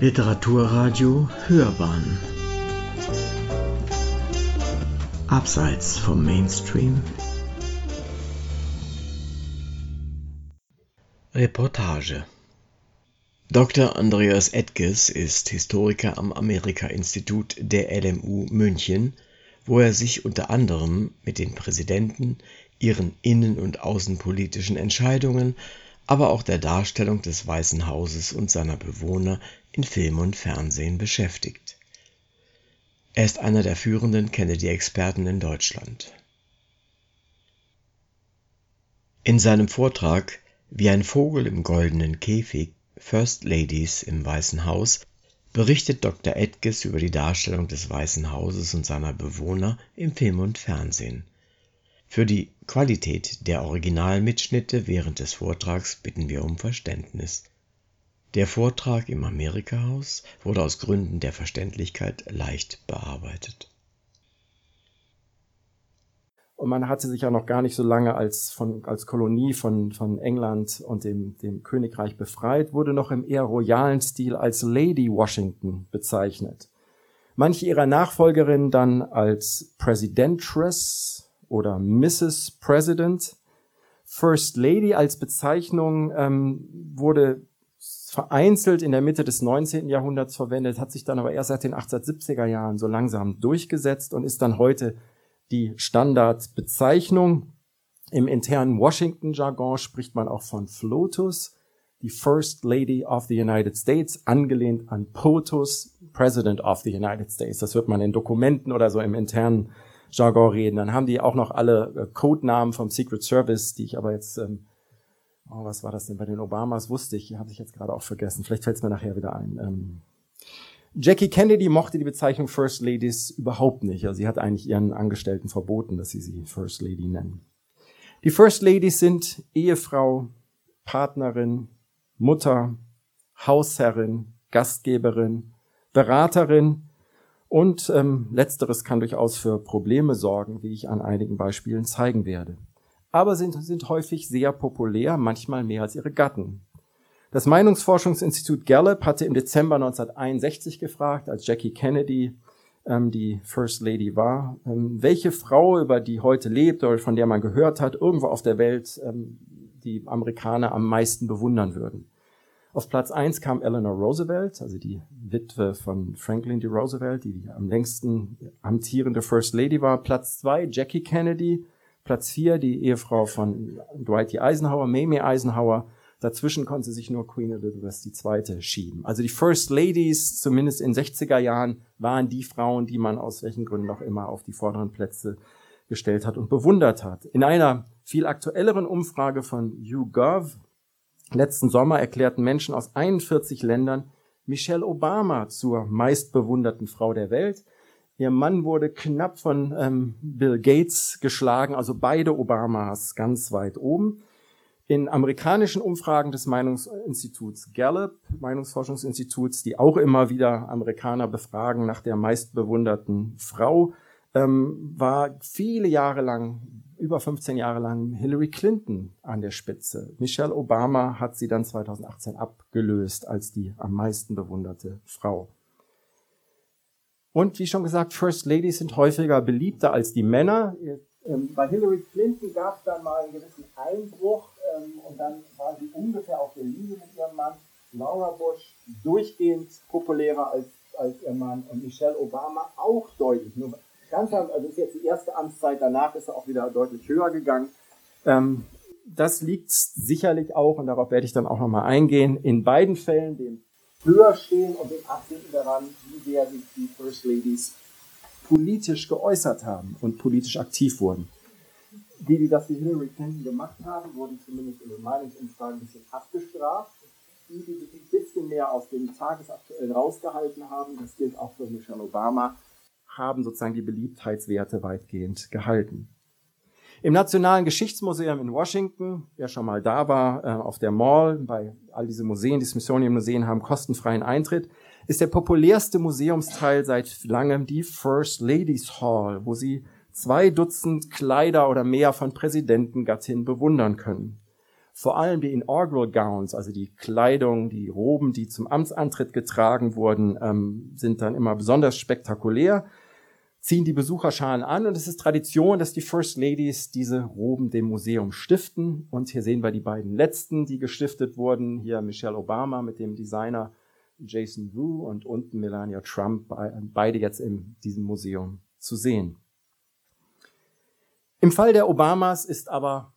Literaturradio Hörbahn Abseits vom Mainstream Reportage Dr. Andreas Edges ist Historiker am Amerika-Institut der LMU München, wo er sich unter anderem mit den Präsidenten, ihren innen- und außenpolitischen Entscheidungen, aber auch der Darstellung des Weißen Hauses und seiner Bewohner in Film und Fernsehen beschäftigt. Er ist einer der führenden Kennedy-Experten in Deutschland. In seinem Vortrag Wie ein Vogel im goldenen Käfig First Ladies im Weißen Haus berichtet Dr. Edges über die Darstellung des Weißen Hauses und seiner Bewohner im Film und Fernsehen. Für die Qualität der Originalmitschnitte während des Vortrags bitten wir um Verständnis der Vortrag im Amerika-Haus wurde aus Gründen der Verständlichkeit leicht bearbeitet. Und man hatte sich ja noch gar nicht so lange als, von, als Kolonie von, von England und dem, dem Königreich befreit, wurde noch im eher royalen Stil als Lady Washington bezeichnet. Manche ihrer Nachfolgerinnen dann als Presidentress oder Mrs. President. First Lady als Bezeichnung ähm, wurde vereinzelt in der Mitte des 19. Jahrhunderts verwendet, hat sich dann aber erst seit den 1870er Jahren so langsam durchgesetzt und ist dann heute die Standardbezeichnung. Im internen Washington-Jargon spricht man auch von FLOTUS, die First Lady of the United States, angelehnt an POTUS, President of the United States. Das wird man in Dokumenten oder so im internen Jargon reden. Dann haben die auch noch alle äh, Codenamen vom Secret Service, die ich aber jetzt ähm, oh, was war das denn bei den Obamas? Wusste ich, habe ich jetzt gerade auch vergessen. Vielleicht fällt es mir nachher wieder ein. Ähm, Jackie Kennedy mochte die Bezeichnung First Ladies überhaupt nicht. Also sie hat eigentlich ihren Angestellten verboten, dass sie sie First Lady nennen. Die First Ladies sind Ehefrau, Partnerin, Mutter, Hausherrin, Gastgeberin, Beraterin und ähm, letzteres kann durchaus für Probleme sorgen, wie ich an einigen Beispielen zeigen werde aber sind, sind häufig sehr populär, manchmal mehr als ihre Gatten. Das Meinungsforschungsinstitut Gallup hatte im Dezember 1961 gefragt, als Jackie Kennedy ähm, die First Lady war, ähm, welche Frau, über die heute lebt oder von der man gehört hat, irgendwo auf der Welt ähm, die Amerikaner am meisten bewundern würden. Auf Platz eins kam Eleanor Roosevelt, also die Witwe von Franklin D. Roosevelt, die, die am längsten amtierende First Lady war. Platz zwei Jackie Kennedy, Platz 4 die Ehefrau von Dwight D. Eisenhower, Mamie Eisenhower. Dazwischen konnte sich nur Queen Elizabeth II. schieben. Also die First Ladies, zumindest in 60er Jahren, waren die Frauen, die man aus welchen Gründen auch immer auf die vorderen Plätze gestellt hat und bewundert hat. In einer viel aktuelleren Umfrage von YouGov letzten Sommer erklärten Menschen aus 41 Ländern Michelle Obama zur meistbewunderten Frau der Welt. Ihr Mann wurde knapp von ähm, Bill Gates geschlagen, also beide Obamas ganz weit oben. In amerikanischen Umfragen des Meinungsinstituts Gallup, Meinungsforschungsinstituts, die auch immer wieder Amerikaner befragen nach der meistbewunderten Frau, ähm, war viele Jahre lang, über 15 Jahre lang Hillary Clinton an der Spitze. Michelle Obama hat sie dann 2018 abgelöst als die am meisten bewunderte Frau. Und wie schon gesagt, First Ladies sind häufiger beliebter als die Männer. Ähm, bei Hillary Clinton gab es dann mal einen gewissen Einbruch ähm, und dann war sie ungefähr auf der Linie mit ihrem Mann. Laura Bush durchgehend populärer als, als ihr Mann und Michelle Obama auch deutlich. Nur ganz, also ist jetzt die erste Amtszeit, danach ist er auch wieder deutlich höher gegangen. Ähm, das liegt sicherlich auch, und darauf werde ich dann auch nochmal eingehen, in beiden Fällen dem höher stehen und dem Absinken daran, wie sehr sich die First Ladies politisch geäußert haben und politisch aktiv wurden. Die, die das wie Hillary Clinton gemacht haben, wurden zumindest in den Meinungsumfragen ein bisschen abgestraft. Die, die sich ein bisschen mehr aus dem Tagesaktuellen rausgehalten haben, das gilt auch für Michelle Obama, haben sozusagen die Beliebtheitswerte weitgehend gehalten. Im Nationalen Geschichtsmuseum in Washington, wer schon mal da war, äh, auf der Mall, bei all diese Museen, die Smithsonian-Museen haben kostenfreien Eintritt, ist der populärste Museumsteil seit langem die First Ladies Hall, wo Sie zwei Dutzend Kleider oder mehr von Präsidentengattinnen bewundern können. Vor allem die Inaugural Gowns, also die Kleidung, die Roben, die zum Amtsantritt getragen wurden, ähm, sind dann immer besonders spektakulär, ziehen die Besucherscharen an und es ist Tradition, dass die First Ladies diese Roben dem Museum stiften. Und hier sehen wir die beiden letzten, die gestiftet wurden. Hier Michelle Obama mit dem Designer Jason Wu und unten Melania Trump, beide jetzt in diesem Museum zu sehen. Im Fall der Obamas ist aber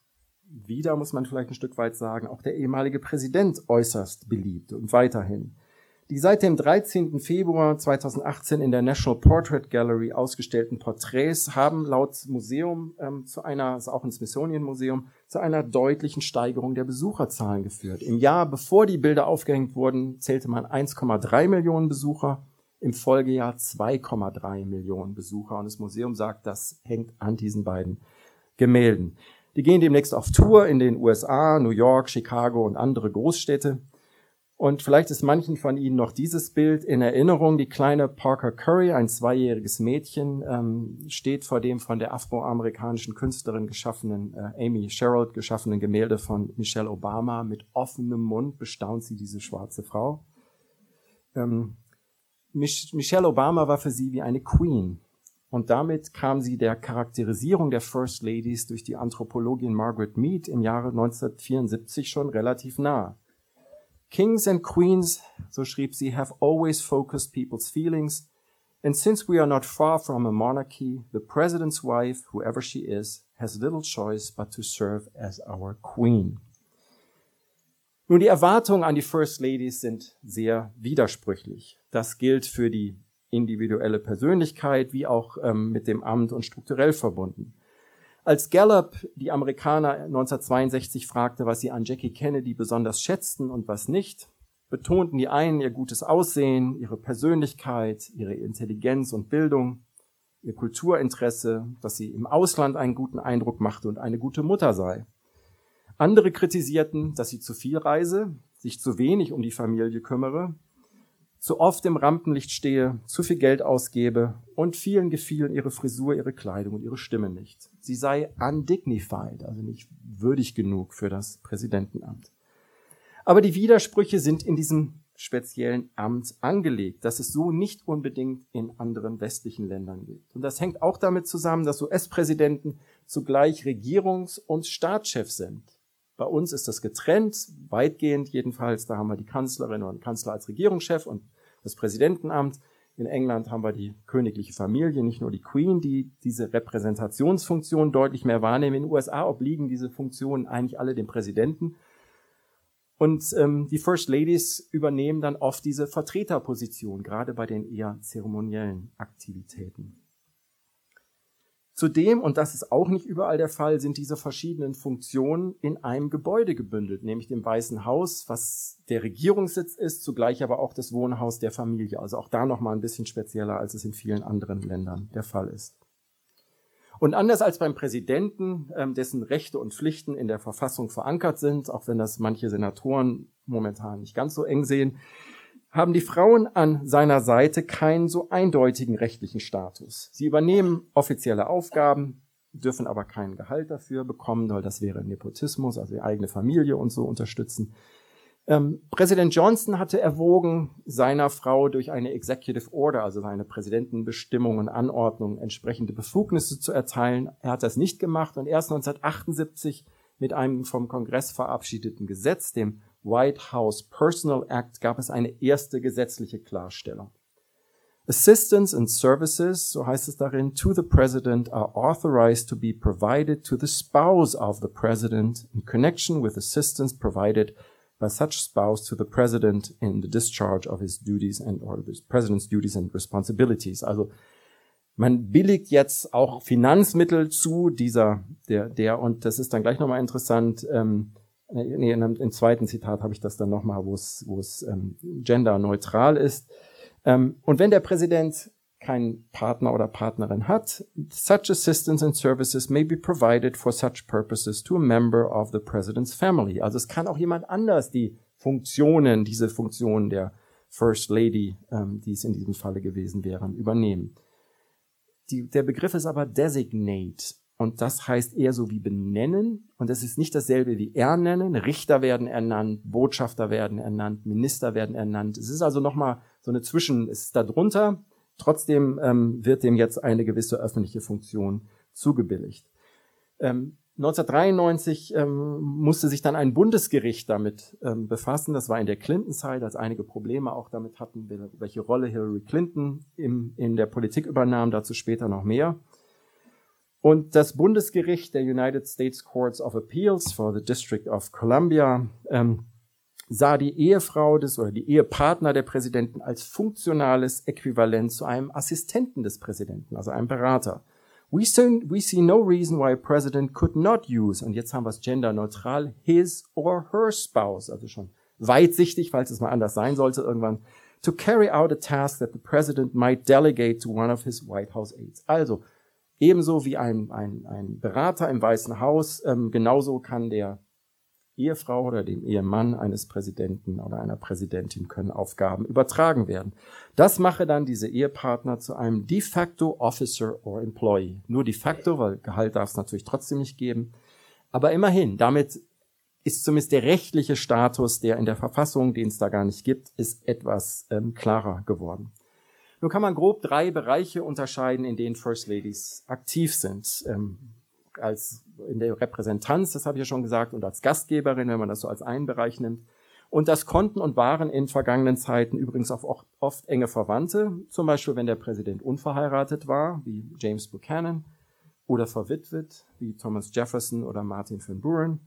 wieder, muss man vielleicht ein Stück weit sagen, auch der ehemalige Präsident äußerst beliebt und weiterhin. Die seit dem 13. Februar 2018 in der National Portrait Gallery ausgestellten Porträts haben laut Museum ähm, zu einer, also auch ins Smithsonian Museum, zu einer deutlichen Steigerung der Besucherzahlen geführt. Im Jahr, bevor die Bilder aufgehängt wurden, zählte man 1,3 Millionen Besucher, im Folgejahr 2,3 Millionen Besucher. Und das Museum sagt, das hängt an diesen beiden Gemälden. Die gehen demnächst auf Tour in den USA, New York, Chicago und andere Großstädte. Und vielleicht ist manchen von Ihnen noch dieses Bild in Erinnerung. Die kleine Parker Curry, ein zweijähriges Mädchen, ähm, steht vor dem von der afroamerikanischen Künstlerin geschaffenen, äh, Amy Sherald geschaffenen Gemälde von Michelle Obama. Mit offenem Mund bestaunt sie diese schwarze Frau. Ähm, Mich Michelle Obama war für sie wie eine Queen. Und damit kam sie der Charakterisierung der First Ladies durch die Anthropologin Margaret Mead im Jahre 1974 schon relativ nah. Kings and queens, so schrieb sie, have always focused people's feelings. And since we are not far from a monarchy, the president's wife, whoever she is, has little choice but to serve as our queen. Nun, die Erwartungen an die First Ladies sind sehr widersprüchlich. Das gilt für die individuelle Persönlichkeit wie auch ähm, mit dem Amt und strukturell verbunden. Als Gallup die Amerikaner 1962 fragte, was sie an Jackie Kennedy besonders schätzten und was nicht, betonten die einen ihr gutes Aussehen, ihre Persönlichkeit, ihre Intelligenz und Bildung, ihr Kulturinteresse, dass sie im Ausland einen guten Eindruck machte und eine gute Mutter sei. Andere kritisierten, dass sie zu viel reise, sich zu wenig um die Familie kümmere zu oft im Rampenlicht stehe, zu viel Geld ausgebe und vielen gefielen ihre Frisur, ihre Kleidung und ihre Stimme nicht. Sie sei undignified, also nicht würdig genug für das Präsidentenamt. Aber die Widersprüche sind in diesem speziellen Amt angelegt, dass es so nicht unbedingt in anderen westlichen Ländern gibt. Und das hängt auch damit zusammen, dass US-Präsidenten zugleich Regierungs- und Staatschefs sind. Bei uns ist das getrennt, weitgehend jedenfalls. Da haben wir die Kanzlerin und Kanzler als Regierungschef und das Präsidentenamt. In England haben wir die königliche Familie, nicht nur die Queen, die diese Repräsentationsfunktion deutlich mehr wahrnehmen. In den USA obliegen diese Funktionen eigentlich alle dem Präsidenten. Und ähm, die First Ladies übernehmen dann oft diese Vertreterposition, gerade bei den eher zeremoniellen Aktivitäten. Zudem, und das ist auch nicht überall der Fall, sind diese verschiedenen Funktionen in einem Gebäude gebündelt, nämlich dem Weißen Haus, was der Regierungssitz ist, zugleich aber auch das Wohnhaus der Familie. Also auch da nochmal ein bisschen spezieller, als es in vielen anderen Ländern der Fall ist. Und anders als beim Präsidenten, ähm, dessen Rechte und Pflichten in der Verfassung verankert sind, auch wenn das manche Senatoren momentan nicht ganz so eng sehen, haben die Frauen an seiner Seite keinen so eindeutigen rechtlichen Status. Sie übernehmen offizielle Aufgaben, dürfen aber kein Gehalt dafür bekommen, weil das wäre Nepotismus, also die eigene Familie und so unterstützen. Ähm, Präsident Johnson hatte erwogen, seiner Frau durch eine Executive Order, also seine Präsidentenbestimmung und Anordnung, entsprechende Befugnisse zu erteilen. Er hat das nicht gemacht und erst 1978 mit einem vom Kongress verabschiedeten Gesetz, dem White House Personal Act gab es eine erste gesetzliche Klarstellung. Assistance and services, so heißt es darin, to the President are authorized to be provided to the spouse of the President in connection with assistance provided by such spouse to the President in the discharge of his duties and or the President's duties and responsibilities. Also man billigt jetzt auch Finanzmittel zu dieser, der, der, und das ist dann gleich nochmal interessant, ähm, nee, in einem, im zweiten Zitat habe ich das dann nochmal, wo es, ähm, genderneutral ist. Ähm, und wenn der Präsident keinen Partner oder Partnerin hat, such assistance and services may be provided for such purposes to a member of the president's family. Also es kann auch jemand anders die Funktionen, diese Funktionen der First Lady, ähm, die es in diesem Falle gewesen wären, übernehmen. Die, der Begriff ist aber designate Und das heißt eher so wie benennen. Und das ist nicht dasselbe wie ernennen. Richter werden ernannt, Botschafter werden ernannt, Minister werden ernannt. Es ist also nochmal so eine Zwischen, es ist da drunter. Trotzdem ähm, wird dem jetzt eine gewisse öffentliche Funktion zugebilligt. Ähm, 1993 ähm, musste sich dann ein Bundesgericht damit ähm, befassen. Das war in der Clinton-Zeit, als einige Probleme auch damit hatten, welche Rolle Hillary Clinton im, in der Politik übernahm. Dazu später noch mehr. Und das Bundesgericht der United States Courts of Appeals for the District of Columbia ähm, sah die Ehefrau des oder die Ehepartner der Präsidenten als funktionales Äquivalent zu einem Assistenten des Präsidenten, also einem Berater. We see, we see no reason why a president could not use, und jetzt haben wir es genderneutral, his or her spouse, also schon weitsichtig, falls es mal anders sein sollte irgendwann, to carry out a task that the president might delegate to one of his White House aides. Also ebenso wie ein, ein, ein Berater im Weißen Haus, ähm, genauso kann der Ehefrau oder dem Ehemann eines Präsidenten oder einer Präsidentin können Aufgaben übertragen werden. Das mache dann diese Ehepartner zu einem de facto Officer or Employee. Nur de facto, weil Gehalt darf es natürlich trotzdem nicht geben. Aber immerhin, damit ist zumindest der rechtliche Status, der in der Verfassung, den es da gar nicht gibt, ist etwas ähm, klarer geworden. Nun kann man grob drei Bereiche unterscheiden, in denen First Ladies aktiv sind. Ähm, als in der Repräsentanz, das habe ich ja schon gesagt, und als Gastgeberin, wenn man das so als einen Bereich nimmt. Und das konnten und waren in vergangenen Zeiten übrigens auch oft enge Verwandte, zum Beispiel wenn der Präsident unverheiratet war, wie James Buchanan, oder verwitwet, wie Thomas Jefferson oder Martin van Buren.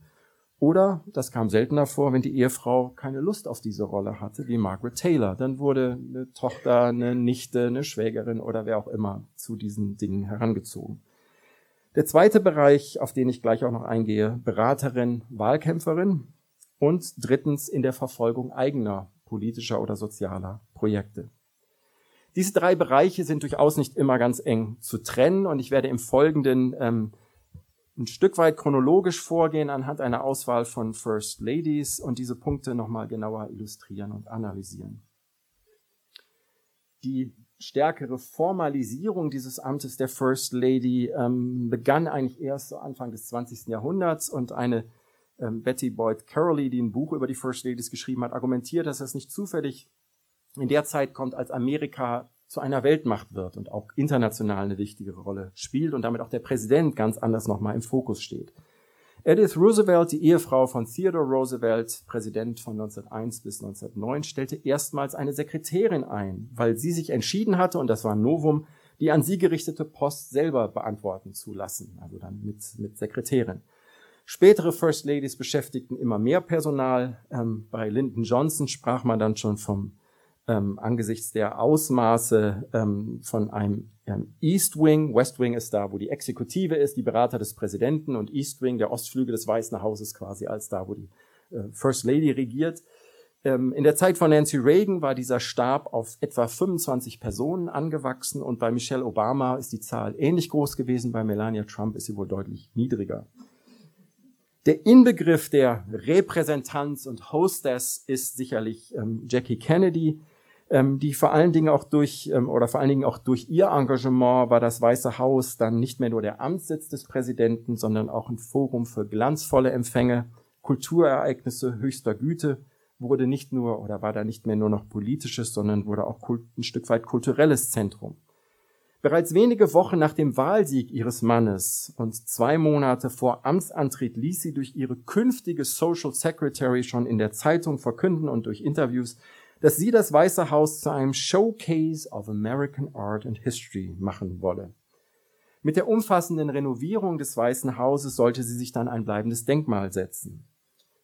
Oder, das kam seltener vor, wenn die Ehefrau keine Lust auf diese Rolle hatte, wie Margaret Taylor. Dann wurde eine Tochter, eine Nichte, eine Schwägerin oder wer auch immer zu diesen Dingen herangezogen. Der zweite Bereich, auf den ich gleich auch noch eingehe, Beraterin, Wahlkämpferin und drittens in der Verfolgung eigener politischer oder sozialer Projekte. Diese drei Bereiche sind durchaus nicht immer ganz eng zu trennen und ich werde im Folgenden ähm, ein Stück weit chronologisch vorgehen anhand einer Auswahl von First Ladies und diese Punkte nochmal genauer illustrieren und analysieren. Die stärkere Formalisierung dieses Amtes der First Lady ähm, begann eigentlich erst so Anfang des 20. Jahrhunderts und eine ähm, Betty Boyd Carrolley, die ein Buch über die First Ladies geschrieben hat, argumentiert, dass das nicht zufällig in der Zeit kommt, als Amerika zu einer Weltmacht wird und auch international eine wichtigere Rolle spielt und damit auch der Präsident ganz anders nochmal im Fokus steht. Edith Roosevelt, die Ehefrau von Theodore Roosevelt, Präsident von 1901 bis 1909, stellte erstmals eine Sekretärin ein, weil sie sich entschieden hatte, und das war ein Novum, die an sie gerichtete Post selber beantworten zu lassen, also dann mit, mit Sekretärin. Spätere First Ladies beschäftigten immer mehr Personal. Ähm, bei Lyndon Johnson sprach man dann schon vom ähm, angesichts der Ausmaße ähm, von einem ähm, East Wing. West Wing ist da, wo die Exekutive ist, die Berater des Präsidenten und East Wing, der Ostflügel des Weißen Hauses quasi als da, wo die äh, First Lady regiert. Ähm, in der Zeit von Nancy Reagan war dieser Stab auf etwa 25 Personen angewachsen und bei Michelle Obama ist die Zahl ähnlich groß gewesen, bei Melania Trump ist sie wohl deutlich niedriger. Der Inbegriff der Repräsentanz und Hostess ist sicherlich ähm, Jackie Kennedy, ähm, die vor allen Dingen auch durch ähm, oder vor allen Dingen auch durch ihr Engagement war das Weiße Haus dann nicht mehr nur der Amtssitz des Präsidenten, sondern auch ein Forum für glanzvolle Empfänge, Kulturereignisse höchster Güte wurde nicht nur oder war da nicht mehr nur noch politisches, sondern wurde auch ein Stück weit kulturelles Zentrum. Bereits wenige Wochen nach dem Wahlsieg ihres Mannes und zwei Monate vor Amtsantritt ließ sie durch ihre künftige Social Secretary schon in der Zeitung verkünden und durch Interviews, dass sie das Weiße Haus zu einem Showcase of American Art and History machen wolle. Mit der umfassenden Renovierung des Weißen Hauses sollte sie sich dann ein bleibendes Denkmal setzen.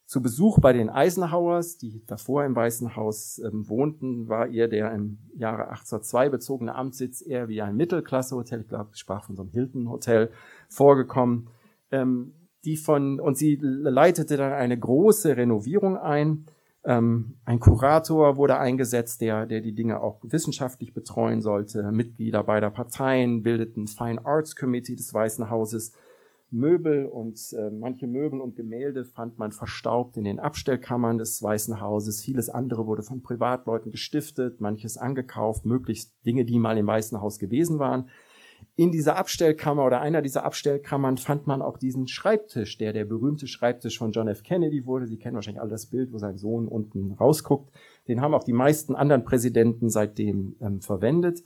Zu Besuch bei den Eisenhowers, die davor im Weißen Haus ähm, wohnten, war ihr der im Jahre 1802 bezogene Amtssitz eher wie ein Mittelklasse-Hotel, ich glaube, ich sprach von so einem Hilton-Hotel, vorgekommen. Ähm, die von, und sie leitete dann eine große Renovierung ein, ähm, ein Kurator wurde eingesetzt, der, der die Dinge auch wissenschaftlich betreuen sollte. Mitglieder beider Parteien bildeten Fine Arts Committee des Weißen Hauses. Möbel und äh, manche Möbel und Gemälde fand man verstaubt in den Abstellkammern des Weißen Hauses. Vieles andere wurde von Privatleuten gestiftet, manches angekauft, möglichst Dinge, die mal im Weißen Haus gewesen waren. In dieser Abstellkammer oder einer dieser Abstellkammern fand man auch diesen Schreibtisch, der der berühmte Schreibtisch von John F. Kennedy wurde. Sie kennen wahrscheinlich alle das Bild, wo sein Sohn unten rausguckt. Den haben auch die meisten anderen Präsidenten seitdem ähm, verwendet.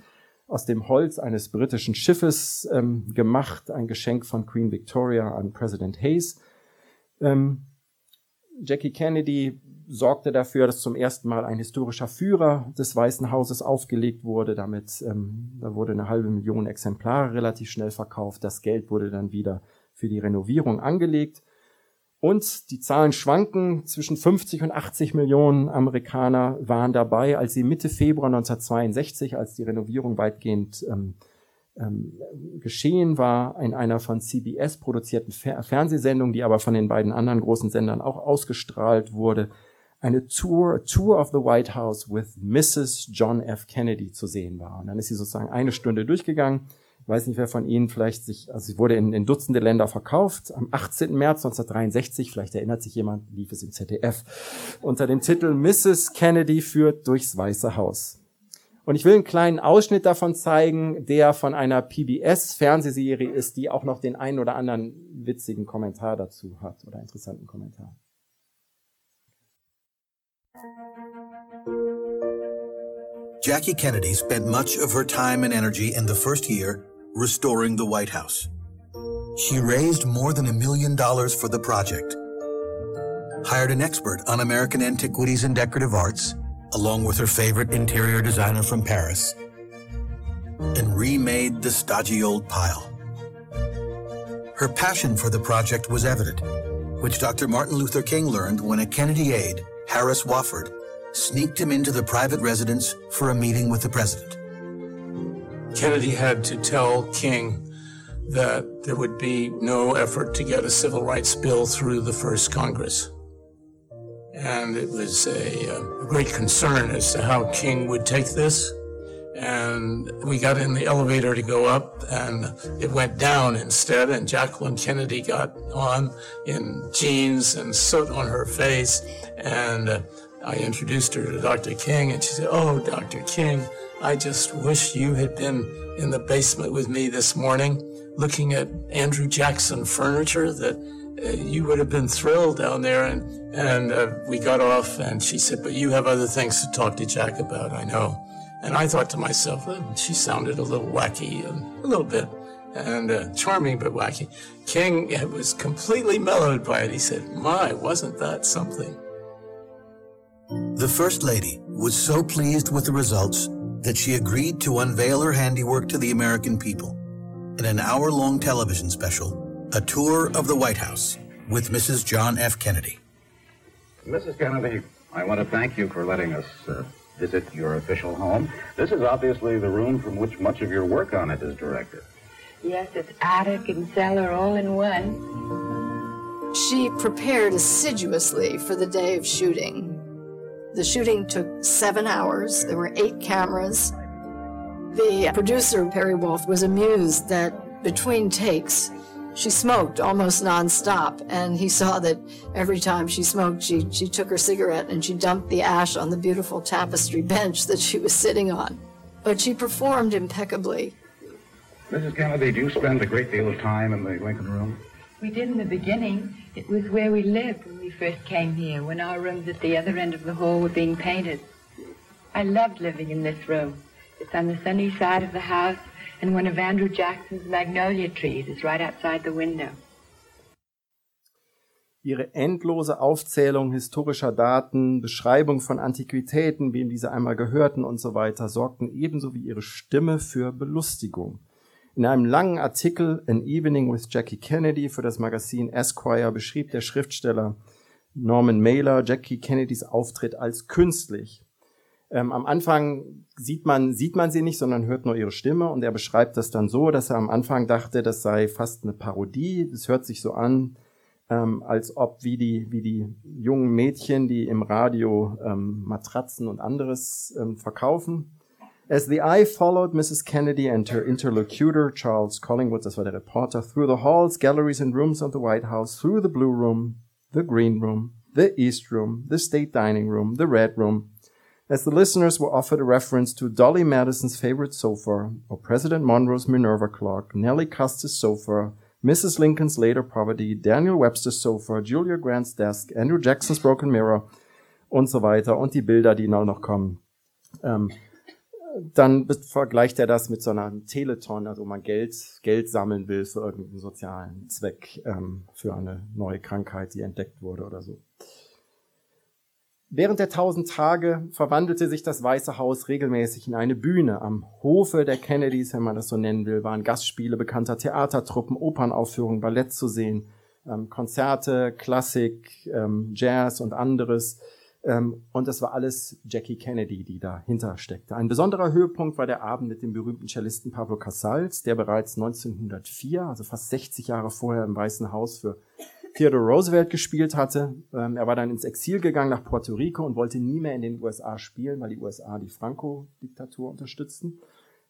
Aus dem Holz eines britischen Schiffes ähm, gemacht, ein Geschenk von Queen Victoria an Präsident Hayes. Ähm, Jackie Kennedy sorgte dafür, dass zum ersten Mal ein historischer Führer des Weißen Hauses aufgelegt wurde. Damit ähm, da wurde eine halbe Million Exemplare relativ schnell verkauft. Das Geld wurde dann wieder für die Renovierung angelegt. Und die Zahlen schwanken. Zwischen 50 und 80 Millionen Amerikaner waren dabei, als sie Mitte Februar 1962, als die Renovierung weitgehend ähm, ähm, geschehen war, in einer von CBS produzierten Fer Fernsehsendung, die aber von den beiden anderen großen Sendern auch ausgestrahlt wurde, eine Tour, Tour of the White House with Mrs. John F. Kennedy zu sehen war. Und dann ist sie sozusagen eine Stunde durchgegangen. Ich weiß nicht, wer von Ihnen vielleicht sich, also sie wurde in, in Dutzende Länder verkauft. Am 18. März 1963, vielleicht erinnert sich jemand, lief es im ZDF, unter dem Titel Mrs. Kennedy führt durchs Weiße Haus. Und ich will einen kleinen Ausschnitt davon zeigen, der von einer PBS-Fernsehserie ist, die auch noch den einen oder anderen witzigen Kommentar dazu hat oder interessanten Kommentar. Jackie Kennedy spent much of her time and energy in the first year restoring the White House. She raised more than a million dollars for the project, hired an expert on American antiquities and decorative arts, along with her favorite interior designer from Paris, and remade the stodgy old pile. Her passion for the project was evident, which Dr. Martin Luther King learned when a Kennedy aide, Harris Wofford, sneaked him into the private residence for a meeting with the president. Kennedy had to tell King that there would be no effort to get a civil rights bill through the first Congress. And it was a, uh, a great concern as to how King would take this. And we got in the elevator to go up, and it went down instead. And Jacqueline Kennedy got on in jeans and soot on her face. And uh, I introduced her to Dr. King, and she said, Oh, Dr. King, I just wish you had been in the basement with me this morning looking at Andrew Jackson furniture that uh, you would have been thrilled down there. And, and uh, we got off, and she said, But you have other things to talk to Jack about, I know. And I thought to myself, well, she sounded a little wacky, a little bit, and uh, charming but wacky. King was completely mellowed by it. He said, My, wasn't that something? The First Lady was so pleased with the results that she agreed to unveil her handiwork to the American people in an hour long television special, A Tour of the White House with Mrs. John F. Kennedy. Mrs. Kennedy, I want to thank you for letting us uh, visit your official home. This is obviously the room from which much of your work on it is directed. Yes, it's attic and cellar all in one. She prepared assiduously for the day of shooting. The shooting took seven hours. There were eight cameras. The producer, Perry Wolf, was amused that between takes, she smoked almost nonstop. And he saw that every time she smoked, she, she took her cigarette and she dumped the ash on the beautiful tapestry bench that she was sitting on. But she performed impeccably. Mrs. Kennedy, do you spend a great deal of time in the Lincoln Room? We did in the beginning. It was where we lived when we first came here, when our rooms at the other end of the hall were being painted. I loved living in this room. It's on the sunny side of the house, and one of Andrew Jackson's magnolia trees is right outside the window. Ihre endlose Aufzählung historischer Daten, Beschreibung von Antiquitäten, wem diese einmal gehörten und so weiter, sorgten ebenso wie ihre Stimme für Belustigung. In einem langen Artikel An Evening with Jackie Kennedy für das Magazin Esquire beschrieb der Schriftsteller Norman Mailer Jackie Kennedys Auftritt als künstlich. Ähm, am Anfang sieht man, sieht man sie nicht, sondern hört nur ihre Stimme und er beschreibt das dann so, dass er am Anfang dachte, das sei fast eine Parodie. Es hört sich so an, ähm, als ob wie die, wie die jungen Mädchen, die im Radio ähm, Matratzen und anderes ähm, verkaufen. As the eye followed Mrs. Kennedy and her interlocutor, Charles Collingwood, das war der Reporter, through the halls, galleries and rooms of the White House, through the Blue Room, the Green Room, the East Room, the State Dining Room, the Red Room, as the listeners were offered a reference to Dolly Madison's favorite sofa, or President Monroe's Minerva clock, Nellie Custis' sofa, Mrs. Lincoln's later poverty, Daniel Webster's sofa, Julia Grant's desk, Andrew Jackson's broken mirror und so weiter und die Bilder, die noch kommen. Ähm, dann vergleicht er das mit so einer Teleton, also man Geld, Geld sammeln will für irgendeinen sozialen Zweck, ähm, für eine neue Krankheit, die entdeckt wurde oder so. Während der tausend Tage verwandelte sich das Weiße Haus regelmäßig in eine Bühne. Am Hofe der Kennedys, wenn man das so nennen will, waren Gastspiele bekannter Theatertruppen, Opernaufführungen, Ballett zu sehen, ähm, Konzerte, Klassik, ähm, Jazz und anderes. Ähm, und das war alles Jackie Kennedy, die dahinter steckte. Ein besonderer Höhepunkt war der Abend mit dem berühmten Cellisten Pablo Casals, der bereits 1904, also fast 60 Jahre vorher im Weißen Haus für Theodore Roosevelt gespielt hatte. Ähm, er war dann ins Exil gegangen nach Puerto Rico und wollte nie mehr in den USA spielen, weil die USA die Franco-Diktatur unterstützten.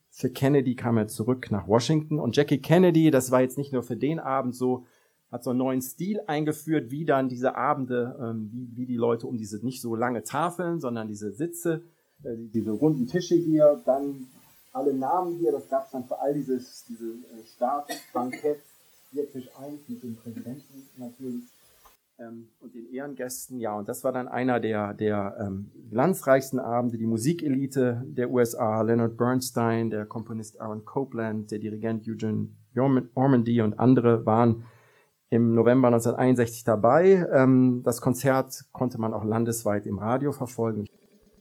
Für Kennedy kam er zurück nach Washington und Jackie Kennedy, das war jetzt nicht nur für den Abend so, hat so einen neuen Stil eingeführt, wie dann diese Abende, ähm, wie, wie die Leute um diese nicht so lange Tafeln, sondern diese Sitze, äh, diese runden Tische hier, dann alle Namen hier, das gab es dann für all dieses, diese äh, Staatsbankett hier Tisch 1 mit dem Präsidenten natürlich ähm, und den Ehrengästen. Ja, und das war dann einer der, der ähm, glanzreichsten Abende. Die Musikelite der USA, Leonard Bernstein, der Komponist Aaron Copeland, der Dirigent Eugene Ormandy und andere waren im November 1961 dabei. Ähm, das Konzert konnte man auch landesweit im Radio verfolgen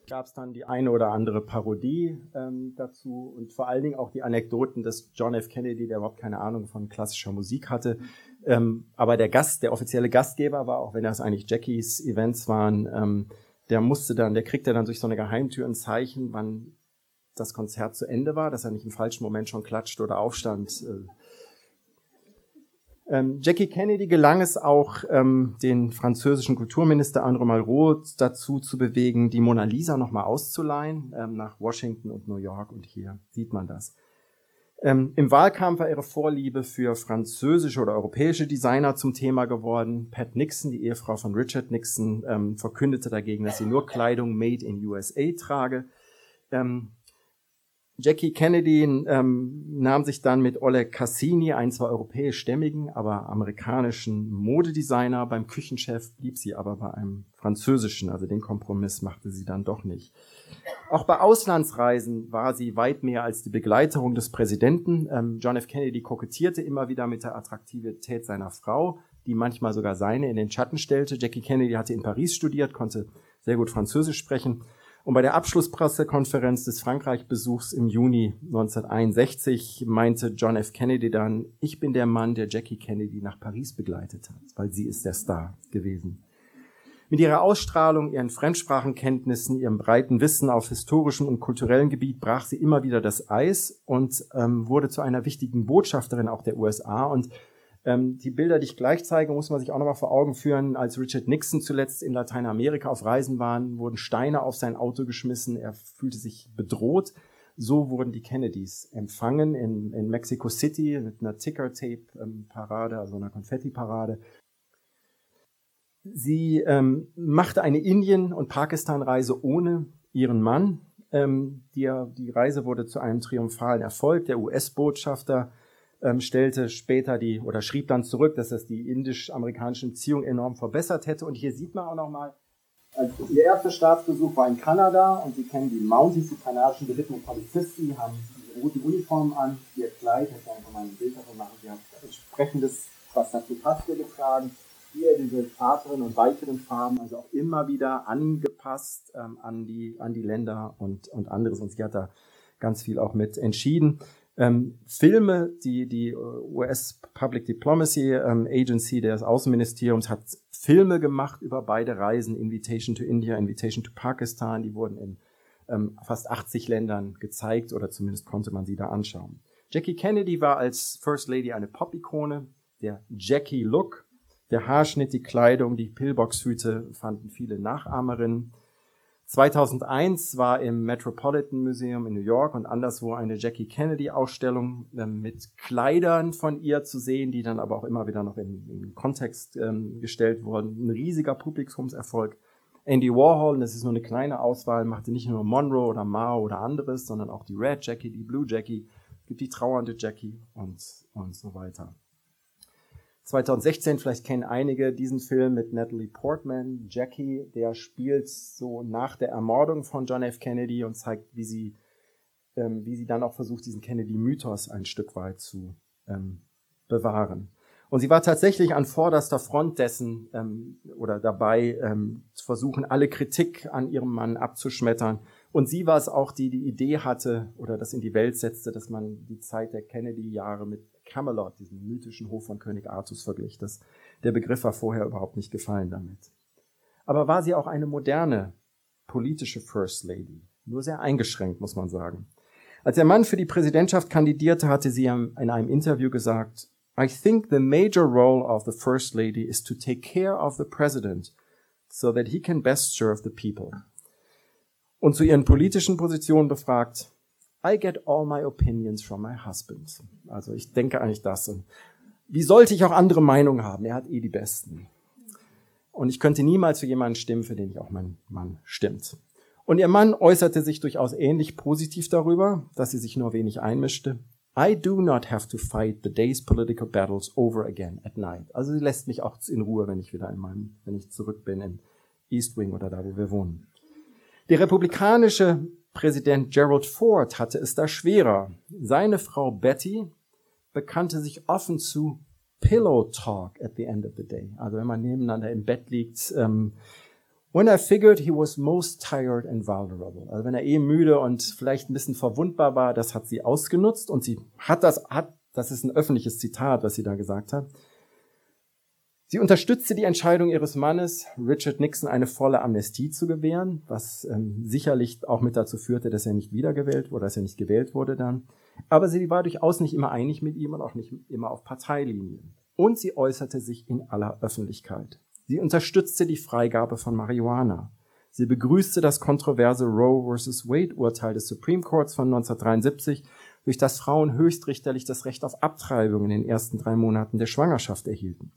gab es dann die eine oder andere Parodie ähm, dazu und vor allen Dingen auch die Anekdoten des John F. Kennedy, der überhaupt keine Ahnung von klassischer Musik hatte. Ähm, aber der Gast, der offizielle Gastgeber war, auch wenn das eigentlich Jackies Events waren, ähm, der musste dann, der kriegte dann durch so eine Geheimtür ein Zeichen, wann das Konzert zu Ende war, dass er nicht im falschen Moment schon klatscht oder aufstand. Äh, ähm, Jackie Kennedy gelang es auch, ähm, den französischen Kulturminister André Malraux dazu zu bewegen, die Mona Lisa nochmal auszuleihen ähm, nach Washington und New York. Und hier sieht man das. Ähm, Im Wahlkampf war ihre Vorliebe für französische oder europäische Designer zum Thema geworden. Pat Nixon, die Ehefrau von Richard Nixon, ähm, verkündete dagegen, dass sie nur Kleidung made in USA trage. Ähm, Jackie Kennedy ähm, nahm sich dann mit Oleg Cassini, ein zwar europäischstämmigen, aber amerikanischen Modedesigner, beim Küchenchef blieb sie aber bei einem französischen, also den Kompromiss machte sie dann doch nicht. Auch bei Auslandsreisen war sie weit mehr als die Begleiterung des Präsidenten. Ähm, John F. Kennedy kokettierte immer wieder mit der Attraktivität seiner Frau, die manchmal sogar seine in den Schatten stellte. Jackie Kennedy hatte in Paris studiert, konnte sehr gut Französisch sprechen und bei der Abschlusspressekonferenz des Frankreich-Besuchs im Juni 1961 meinte John F. Kennedy dann, ich bin der Mann, der Jackie Kennedy nach Paris begleitet hat, weil sie ist der Star gewesen. Mit ihrer Ausstrahlung, ihren Fremdsprachenkenntnissen, ihrem breiten Wissen auf historischem und kulturellem Gebiet brach sie immer wieder das Eis und ähm, wurde zu einer wichtigen Botschafterin auch der USA und ähm, die Bilder, die ich gleich zeige, muss man sich auch nochmal vor Augen führen. Als Richard Nixon zuletzt in Lateinamerika auf Reisen war, wurden Steine auf sein Auto geschmissen. Er fühlte sich bedroht. So wurden die Kennedys empfangen in, in Mexico City mit einer Ticker-Tape-Parade, also einer Konfetti-Parade. Sie ähm, machte eine Indien- und Pakistan-Reise ohne ihren Mann. Ähm, die, die Reise wurde zu einem triumphalen Erfolg. Der US-Botschafter ähm, stellte später die oder schrieb dann zurück, dass das die indisch-amerikanischen Beziehungen enorm verbessert hätte. Und hier sieht man auch nochmal, also ihr erster Staatsbesuch war in Kanada und Sie kennen die Mounties, die kanadischen berittenen Polizisten, die haben die roten Uniformen an, ihr Kleid, ich einfach mal ein Bild davon machen, sie haben entsprechendes, was dazu passte, getragen. Hier diese zarteren und weicheren Farben, also auch immer wieder angepasst ähm, an, die, an die Länder und, und anderes. Und sie hat da ganz viel auch mit entschieden. Ähm, Filme, die die äh, US Public Diplomacy ähm, Agency des Außenministeriums hat Filme gemacht über beide Reisen, Invitation to India, Invitation to Pakistan, die wurden in ähm, fast 80 Ländern gezeigt oder zumindest konnte man sie da anschauen. Jackie Kennedy war als First Lady eine Pop-Ikone, der Jackie Look, der Haarschnitt, die Kleidung, die Pillbox-Hüte fanden viele Nachahmerinnen. 2001 war im Metropolitan Museum in New York und anderswo eine Jackie Kennedy Ausstellung ähm, mit Kleidern von ihr zu sehen, die dann aber auch immer wieder noch in, in Kontext ähm, gestellt wurden. Ein riesiger Publikumserfolg. Andy Warhol, und das ist nur eine kleine Auswahl, machte nicht nur Monroe oder Mao oder anderes, sondern auch die Red Jackie, die Blue Jackie, gibt die trauernde Jackie und, und so weiter. 2016, vielleicht kennen einige diesen Film mit Natalie Portman, Jackie, der spielt so nach der Ermordung von John F. Kennedy und zeigt, wie sie, ähm, wie sie dann auch versucht, diesen Kennedy-Mythos ein Stück weit zu ähm, bewahren. Und sie war tatsächlich an vorderster Front dessen ähm, oder dabei ähm, zu versuchen, alle Kritik an ihrem Mann abzuschmettern. Und sie war es auch, die die Idee hatte oder das in die Welt setzte, dass man die Zeit der Kennedy-Jahre mit Camelot, diesem mythischen Hof von König Artus, verglich. Das, der Begriff war vorher überhaupt nicht gefallen damit. Aber war sie auch eine moderne politische First Lady? Nur sehr eingeschränkt, muss man sagen. Als der Mann für die Präsidentschaft kandidierte, hatte sie in einem Interview gesagt, I think the major role of the First Lady is to take care of the President so that he can best serve the people. Und zu ihren politischen Positionen befragt, I get all my opinions from my husband. Also ich denke eigentlich das. Und wie sollte ich auch andere Meinungen haben? Er hat eh die besten. Und ich könnte niemals für jemanden stimmen, für den ich auch mein Mann stimmt. Und ihr Mann äußerte sich durchaus ähnlich positiv darüber, dass sie sich nur wenig einmischte. I do not have to fight the day's political battles over again at night. Also sie lässt mich auch in Ruhe, wenn ich wieder in meinem, wenn ich zurück bin in East Wing oder da, wo wir wohnen. Der republikanische Präsident Gerald Ford hatte es da schwerer. Seine Frau Betty bekannte sich offen zu Pillow Talk at the end of the day. Also wenn man nebeneinander im Bett liegt, ähm, When I figured he was most tired and vulnerable. Also wenn er eh müde und vielleicht ein bisschen verwundbar war, das hat sie ausgenutzt und sie hat das, hat, das ist ein öffentliches Zitat, was sie da gesagt hat. Sie unterstützte die Entscheidung ihres Mannes, Richard Nixon eine volle Amnestie zu gewähren, was ähm, sicherlich auch mit dazu führte, dass er nicht wiedergewählt wurde, dass er nicht gewählt wurde dann. Aber sie war durchaus nicht immer einig mit ihm und auch nicht immer auf Parteilinien. Und sie äußerte sich in aller Öffentlichkeit. Sie unterstützte die Freigabe von Marihuana. Sie begrüßte das kontroverse Roe vs. Wade-Urteil des Supreme Courts von 1973, durch das Frauen höchstrichterlich das Recht auf Abtreibung in den ersten drei Monaten der Schwangerschaft erhielten.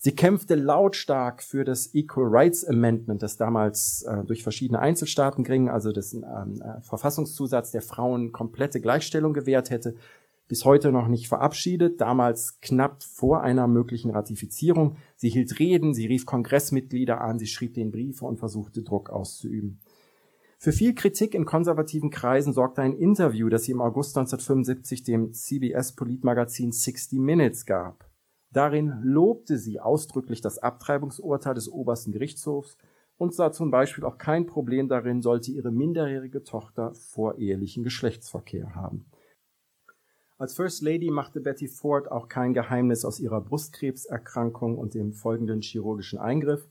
Sie kämpfte lautstark für das Equal Rights Amendment, das damals äh, durch verschiedene Einzelstaaten ging, also das ähm, äh, Verfassungszusatz der Frauen komplette Gleichstellung gewährt hätte bis heute noch nicht verabschiedet, damals knapp vor einer möglichen Ratifizierung. Sie hielt Reden, sie rief Kongressmitglieder an, sie schrieb den Briefe und versuchte Druck auszuüben. Für viel Kritik in konservativen Kreisen sorgte ein Interview, das sie im August 1975 dem CBS-Politmagazin 60 Minutes gab. Darin lobte sie ausdrücklich das Abtreibungsurteil des obersten Gerichtshofs und sah zum Beispiel auch kein Problem darin, sollte ihre minderjährige Tochter vorehelichen Geschlechtsverkehr haben. Als First Lady machte Betty Ford auch kein Geheimnis aus ihrer Brustkrebserkrankung und dem folgenden chirurgischen Eingriff.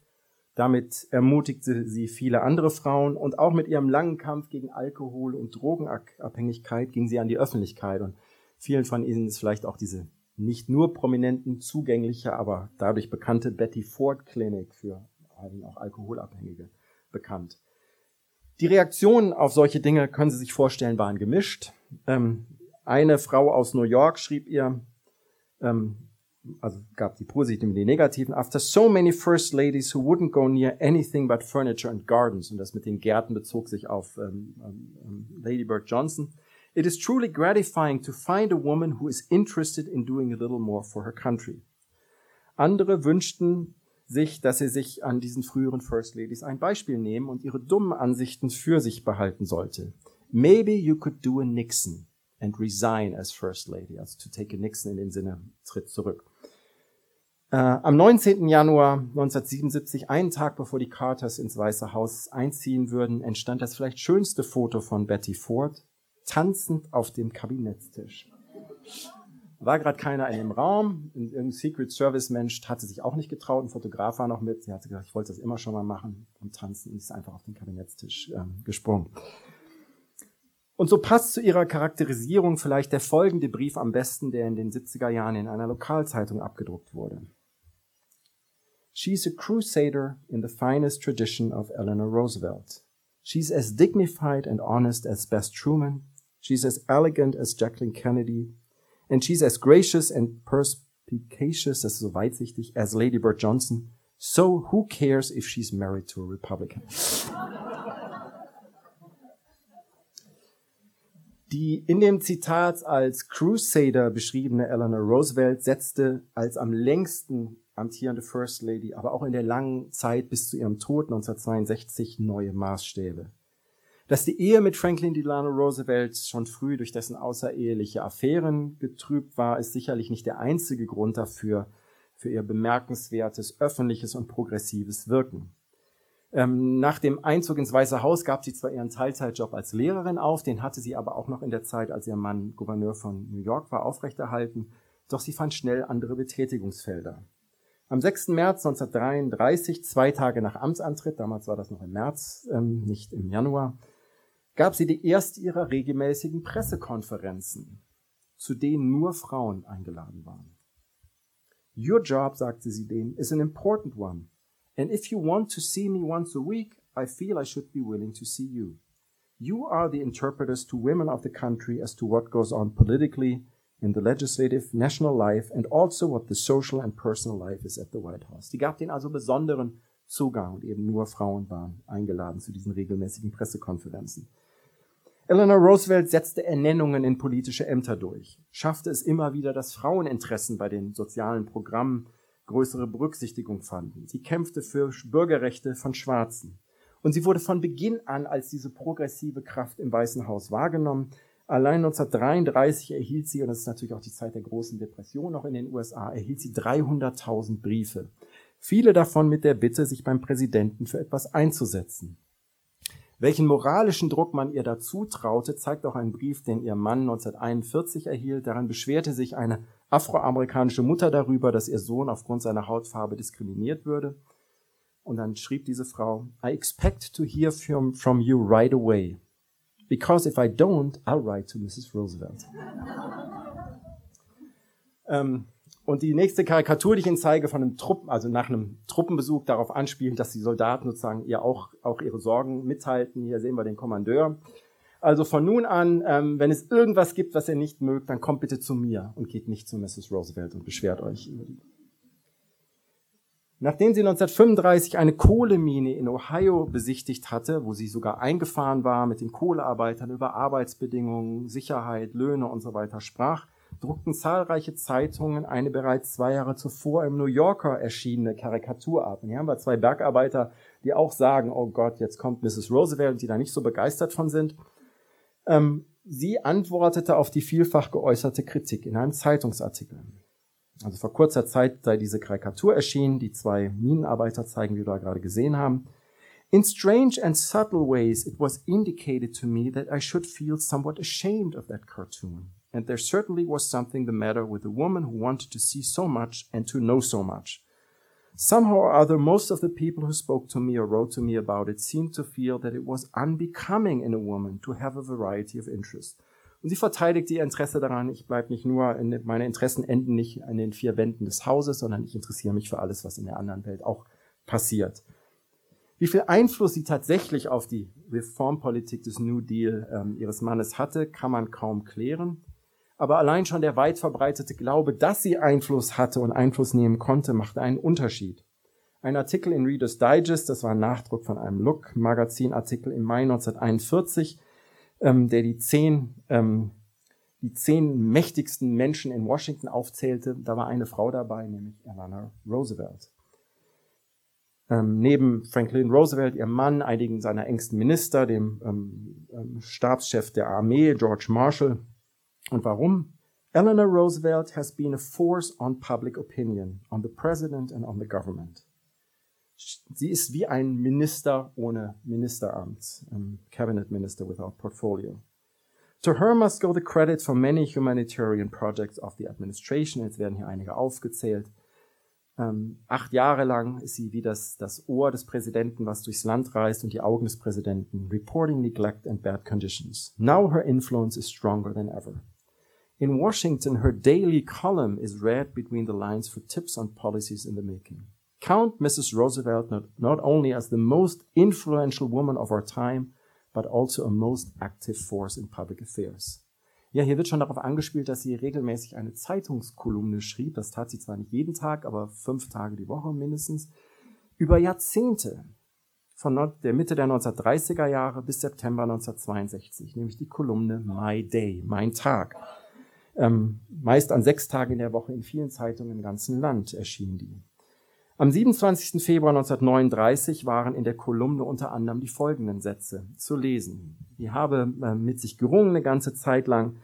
Damit ermutigte sie viele andere Frauen und auch mit ihrem langen Kampf gegen Alkohol und Drogenabhängigkeit ging sie an die Öffentlichkeit und vielen von ihnen ist vielleicht auch diese nicht nur prominenten, zugängliche, aber dadurch bekannte Betty Ford Clinic für auch Alkoholabhängige bekannt. Die Reaktionen auf solche Dinge, können Sie sich vorstellen, waren gemischt. Ähm, eine Frau aus New York schrieb ihr, ähm, also gab die positiven und die negativen, after so many first ladies who wouldn't go near anything but furniture and gardens, und das mit den Gärten bezog sich auf ähm, Lady Bird Johnson, it is truly gratifying to find a woman who is interested in doing a little more for her country. Andere wünschten sich, dass sie sich an diesen früheren First Ladies ein Beispiel nehmen und ihre dummen Ansichten für sich behalten sollte. Maybe you could do a Nixon and resign as First Lady, also to take a Nixon in dem Sinne, tritt zurück. Äh, am 19. Januar 1977, einen Tag bevor die Carters ins Weiße Haus einziehen würden, entstand das vielleicht schönste Foto von Betty Ford, tanzend auf dem Kabinettstisch. War gerade keiner in dem Raum, irgendein Secret Service Mensch hatte sich auch nicht getraut, ein Fotograf war noch mit, sie hatte gesagt, ich wollte das immer schon mal machen und tanzen und ist einfach auf den Kabinettstisch ähm, gesprungen. Und so passt zu ihrer Charakterisierung vielleicht der folgende Brief am besten, der in den 70er Jahren in einer Lokalzeitung abgedruckt wurde. She's a crusader in the finest tradition of Eleanor Roosevelt. She's as dignified and honest as Bess Truman. She's as elegant as Jacqueline Kennedy. And she's as gracious and perspicacious, das ist so weitsichtig, as Lady Bird Johnson. So who cares if she's married to a Republican? Die in dem Zitat als Crusader beschriebene Eleanor Roosevelt setzte als am längsten amtierende First Lady, aber auch in der langen Zeit bis zu ihrem Tod 1962 neue Maßstäbe. Dass die Ehe mit Franklin Delano Roosevelt schon früh durch dessen außereheliche Affären getrübt war, ist sicherlich nicht der einzige Grund dafür, für ihr bemerkenswertes öffentliches und progressives Wirken. Ähm, nach dem Einzug ins Weiße Haus gab sie zwar ihren Teilzeitjob als Lehrerin auf, den hatte sie aber auch noch in der Zeit, als ihr Mann Gouverneur von New York war, aufrechterhalten, doch sie fand schnell andere Betätigungsfelder. Am 6. März 1933, zwei Tage nach Amtsantritt, damals war das noch im März, ähm, nicht im Januar, gab sie die erste ihrer regelmäßigen Pressekonferenzen, zu denen nur Frauen eingeladen waren. Your job, sagte sie denen, is an important one. And if you want to see me once a week, I feel I should be willing to see you. You are the interpreters to women of the country as to what goes on politically, in the legislative, national life, and also what the social and personal life is at the White House. Die gab denen also besonderen Zugang und eben nur Frauen waren eingeladen zu diesen regelmäßigen Pressekonferenzen. Eleanor Roosevelt setzte Ernennungen in politische Ämter durch, schaffte es immer wieder, dass Fraueninteressen bei den sozialen Programmen größere Berücksichtigung fanden. Sie kämpfte für Bürgerrechte von Schwarzen. Und sie wurde von Beginn an als diese progressive Kraft im Weißen Haus wahrgenommen. Allein 1933 erhielt sie, und das ist natürlich auch die Zeit der großen Depression noch in den USA, erhielt sie 300.000 Briefe. Viele davon mit der Bitte, sich beim Präsidenten für etwas einzusetzen. Welchen moralischen Druck man ihr dazu traute, zeigt auch ein Brief, den ihr Mann 1941 erhielt. Darin beschwerte sich eine afroamerikanische Mutter darüber, dass ihr Sohn aufgrund seiner Hautfarbe diskriminiert würde. Und dann schrieb diese Frau, I expect to hear from, from you right away. Because if I don't, I'll write to Mrs. Roosevelt. ähm, und die nächste Karikatur, die ich Ihnen zeige, von einem Truppen, also nach einem Truppenbesuch darauf anspielt, dass die Soldaten sozusagen ihr auch, auch ihre Sorgen mithalten. Hier sehen wir den Kommandeur. Also von nun an, ähm, wenn es irgendwas gibt, was ihr nicht mögt, dann kommt bitte zu mir und geht nicht zu Mrs. Roosevelt und beschwert euch über die. Nachdem sie 1935 eine Kohlemine in Ohio besichtigt hatte, wo sie sogar eingefahren war, mit den Kohlearbeitern über Arbeitsbedingungen, Sicherheit, Löhne und so weiter sprach, druckten zahlreiche Zeitungen eine bereits zwei Jahre zuvor im New Yorker erschienene Karikatur ab. Und hier haben wir zwei Bergarbeiter, die auch sagen, oh Gott, jetzt kommt Mrs. Roosevelt, die da nicht so begeistert von sind. Ähm, sie antwortete auf die vielfach geäußerte Kritik in einem Zeitungsartikel. Also vor kurzer Zeit sei diese Karikatur erschienen, die zwei Minenarbeiter zeigen, wie wir da gerade gesehen haben. In strange and subtle ways, it was indicated to me that I should feel somewhat ashamed of that cartoon. And there certainly was something the matter with the woman who wanted to see so much and to know so much. Somehow or other, most of the people who spoke to me or wrote to me about it seemed to feel that it was unbecoming in a woman to have a variety of interests. Und sie verteidigt ihr Interesse daran, ich bleibe nicht nur, in, meine Interessen enden nicht an den vier Wänden des Hauses, sondern ich interessiere mich für alles, was in der anderen Welt auch passiert. Wie viel Einfluss sie tatsächlich auf die Reformpolitik des New Deal ähm, ihres Mannes hatte, kann man kaum klären. Aber allein schon der weit verbreitete Glaube, dass sie Einfluss hatte und Einfluss nehmen konnte, machte einen Unterschied. Ein Artikel in Reader's Digest, das war ein Nachdruck von einem Look-Magazin-Artikel im Mai 1941, ähm, der die zehn, ähm, die zehn mächtigsten Menschen in Washington aufzählte. Da war eine Frau dabei, nämlich Eleanor Roosevelt. Ähm, neben Franklin Roosevelt, ihrem Mann, einigen seiner engsten Minister, dem ähm, ähm Stabschef der Armee, George Marshall, und warum? Eleanor Roosevelt has been a force on public opinion, on the president and on the government. Sie ist wie ein Minister ohne Ministeramt, um, cabinet minister without portfolio. To her must go the credit for many humanitarian projects of the administration. Jetzt werden hier einige aufgezählt. Ähm, acht Jahre lang ist sie wie das, das Ohr des Präsidenten, was durchs Land reist und die Augen des Präsidenten, reporting neglect and bad conditions. Now her influence is stronger than ever. In Washington, her daily column is read between the lines for tips on policies in the making. Count Mrs. Roosevelt not, not only as the most influential woman of our time, but also a most active force in public affairs. Ja, hier wird schon darauf angespielt, dass sie regelmäßig eine Zeitungskolumne schrieb. Das tat sie zwar nicht jeden Tag, aber fünf Tage die Woche mindestens. Über Jahrzehnte, von der Mitte der 1930er Jahre bis September 1962, nämlich die Kolumne My Day, mein Tag. Ähm, meist an sechs Tagen in der Woche in vielen Zeitungen im ganzen Land erschien die. Am 27. Februar 1939 waren in der Kolumne unter anderem die folgenden Sätze zu lesen. Die habe äh, mit sich gerungen eine ganze Zeit lang,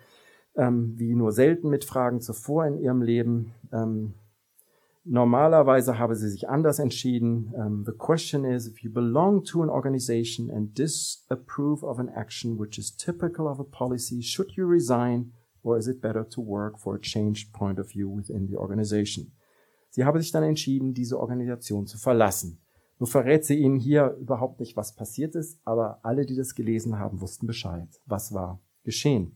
ähm, wie nur selten mit Fragen zuvor in ihrem Leben. Ähm, normalerweise habe sie sich anders entschieden. Um, ähm, the question is, if you belong to an organization and disapprove of an action which is typical of a policy, should you resign or is it better to work for a changed point of view within the organization? Sie habe sich dann entschieden, diese Organisation zu verlassen. Nur verrät sie Ihnen hier überhaupt nicht, was passiert ist, aber alle, die das gelesen haben, wussten Bescheid. Was war geschehen?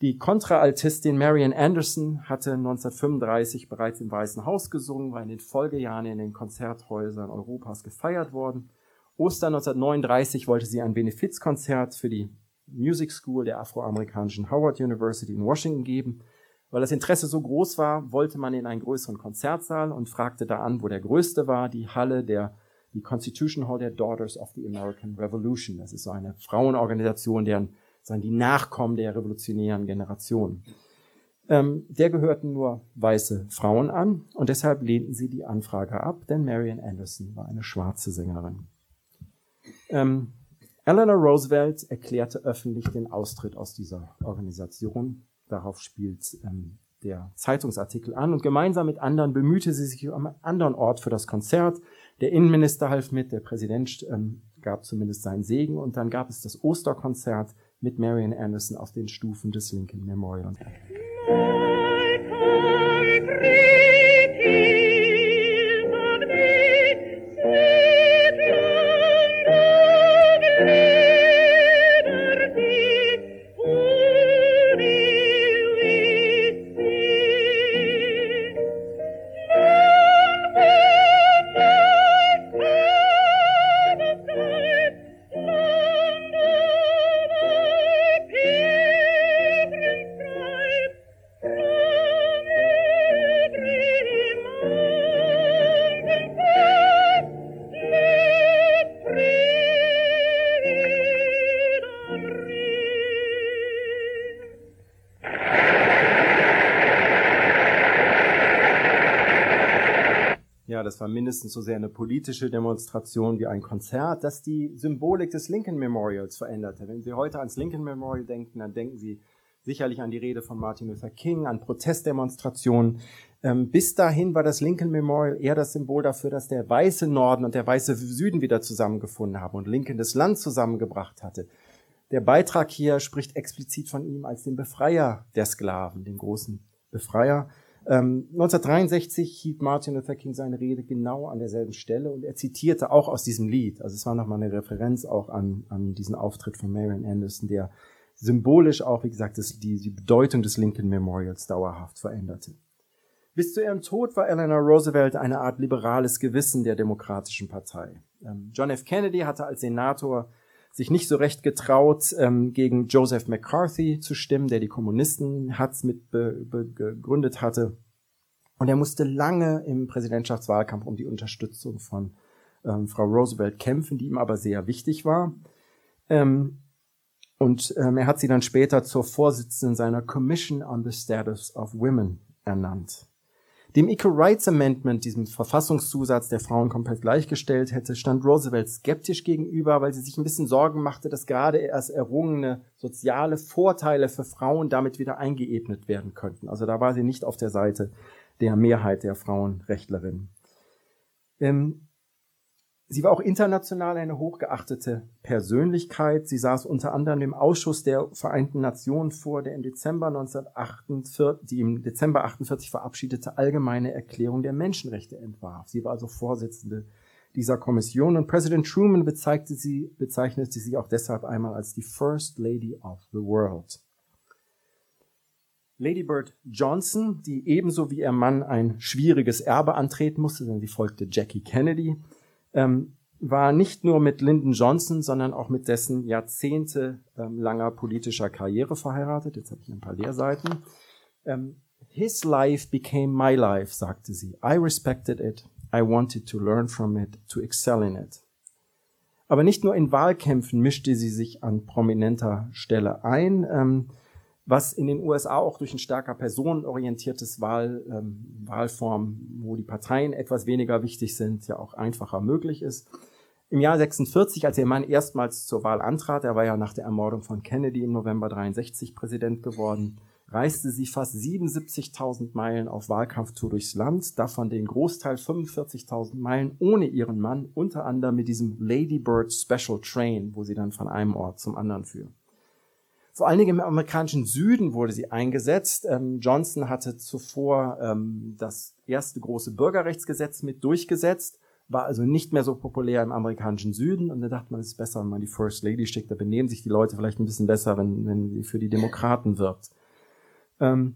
Die Kontraaltistin Marian Anderson hatte 1935 bereits im Weißen Haus gesungen, war in den Folgejahren in den Konzerthäusern Europas gefeiert worden. Ostern 1939 wollte sie ein Benefizkonzert für die Music School der afroamerikanischen Howard University in Washington geben. Weil das Interesse so groß war, wollte man in einen größeren Konzertsaal und fragte da an, wo der größte war, die Halle der die Constitution Hall der Daughters of the American Revolution. Das ist so eine Frauenorganisation, deren sagen die Nachkommen der revolutionären Generation. Ähm, der gehörten nur weiße Frauen an und deshalb lehnten sie die Anfrage ab, denn Marian Anderson war eine schwarze Sängerin. Ähm, Eleanor Roosevelt erklärte öffentlich den Austritt aus dieser Organisation. Darauf spielt ähm, der Zeitungsartikel an und gemeinsam mit anderen bemühte sie sich einen anderen Ort für das Konzert. Der Innenminister half mit, der Präsident ähm, gab zumindest seinen Segen und dann gab es das Osterkonzert mit Marian Anderson auf den Stufen des Lincoln Memorial. Das war mindestens so sehr eine politische Demonstration wie ein Konzert, das die Symbolik des Lincoln Memorials veränderte. Wenn Sie heute ans Lincoln Memorial denken, dann denken Sie sicherlich an die Rede von Martin Luther King, an Protestdemonstrationen. Ähm, bis dahin war das Lincoln Memorial eher das Symbol dafür, dass der weiße Norden und der weiße Süden wieder zusammengefunden haben und Lincoln das Land zusammengebracht hatte. Der Beitrag hier spricht explizit von ihm als dem Befreier der Sklaven, dem großen Befreier. 1963 ähm, hielt Martin Luther King seine Rede genau an derselben Stelle und er zitierte auch aus diesem Lied. Also es war nochmal eine Referenz auch an, an diesen Auftritt von Marian Anderson, der symbolisch auch, wie gesagt, das, die, die Bedeutung des Lincoln Memorials dauerhaft veränderte. Bis zu ihrem Tod war Eleanor Roosevelt eine Art liberales Gewissen der Demokratischen Partei. Ähm, John F. Kennedy hatte als Senator sich nicht so recht getraut, ähm, gegen Joseph McCarthy zu stimmen, der die Kommunisten Hatz mit begründet hatte. Und er musste lange im Präsidentschaftswahlkampf um die Unterstützung von ähm, Frau Roosevelt kämpfen, die ihm aber sehr wichtig war. Ähm, und ähm, er hat sie dann später zur Vorsitzenden seiner Commission on the Status of Women ernannt. Dem Equal Rights Amendment, diesem Verfassungszusatz, der Frauen komplett gleichgestellt hätte, stand Roosevelt skeptisch gegenüber, weil sie sich ein bisschen Sorgen machte, dass gerade erst errungene soziale Vorteile für Frauen damit wieder eingeebnet werden könnten. Also da war sie nicht auf der Seite der Mehrheit der Frauenrechtlerinnen. Ähm, Sie war auch international eine hochgeachtete Persönlichkeit. Sie saß unter anderem im Ausschuss der Vereinten Nationen vor, der im Dezember 1948, die im Dezember 48 verabschiedete allgemeine Erklärung der Menschenrechte entwarf. Sie war also Vorsitzende dieser Kommission und Präsident Truman bezeigte sie, bezeichnete sie auch deshalb einmal als die First Lady of the World. Lady Bird Johnson, die ebenso wie ihr Mann ein schwieriges Erbe antreten musste, denn sie folgte Jackie Kennedy, ähm, war nicht nur mit Lyndon Johnson, sondern auch mit dessen jahrzehntelanger ähm, politischer Karriere verheiratet. Jetzt habe ich ein paar Leerseiten. Ähm, His life became my life, sagte sie. I respected it. I wanted to learn from it, to excel in it. Aber nicht nur in Wahlkämpfen mischte sie sich an prominenter Stelle ein, ähm, was in den USA auch durch ein stärker personenorientiertes Wahl, ähm, Wahlform, wo die Parteien etwas weniger wichtig sind, ja auch einfacher möglich ist. Im Jahr 46, als ihr Mann erstmals zur Wahl antrat, er war ja nach der Ermordung von Kennedy im November 63 Präsident geworden, reiste sie fast 77.000 Meilen auf Wahlkampftour durchs Land, davon den Großteil 45.000 Meilen ohne ihren Mann, unter anderem mit diesem Lady Bird Special Train, wo sie dann von einem Ort zum anderen führen. Vor allen Dingen im amerikanischen Süden wurde sie eingesetzt. Ähm, Johnson hatte zuvor ähm, das erste große Bürgerrechtsgesetz mit durchgesetzt, war also nicht mehr so populär im amerikanischen Süden. Und da dachte man, es ist besser, wenn man die First Lady schickt. Da benehmen sich die Leute vielleicht ein bisschen besser, wenn, wenn sie für die Demokraten wirbt. Ähm,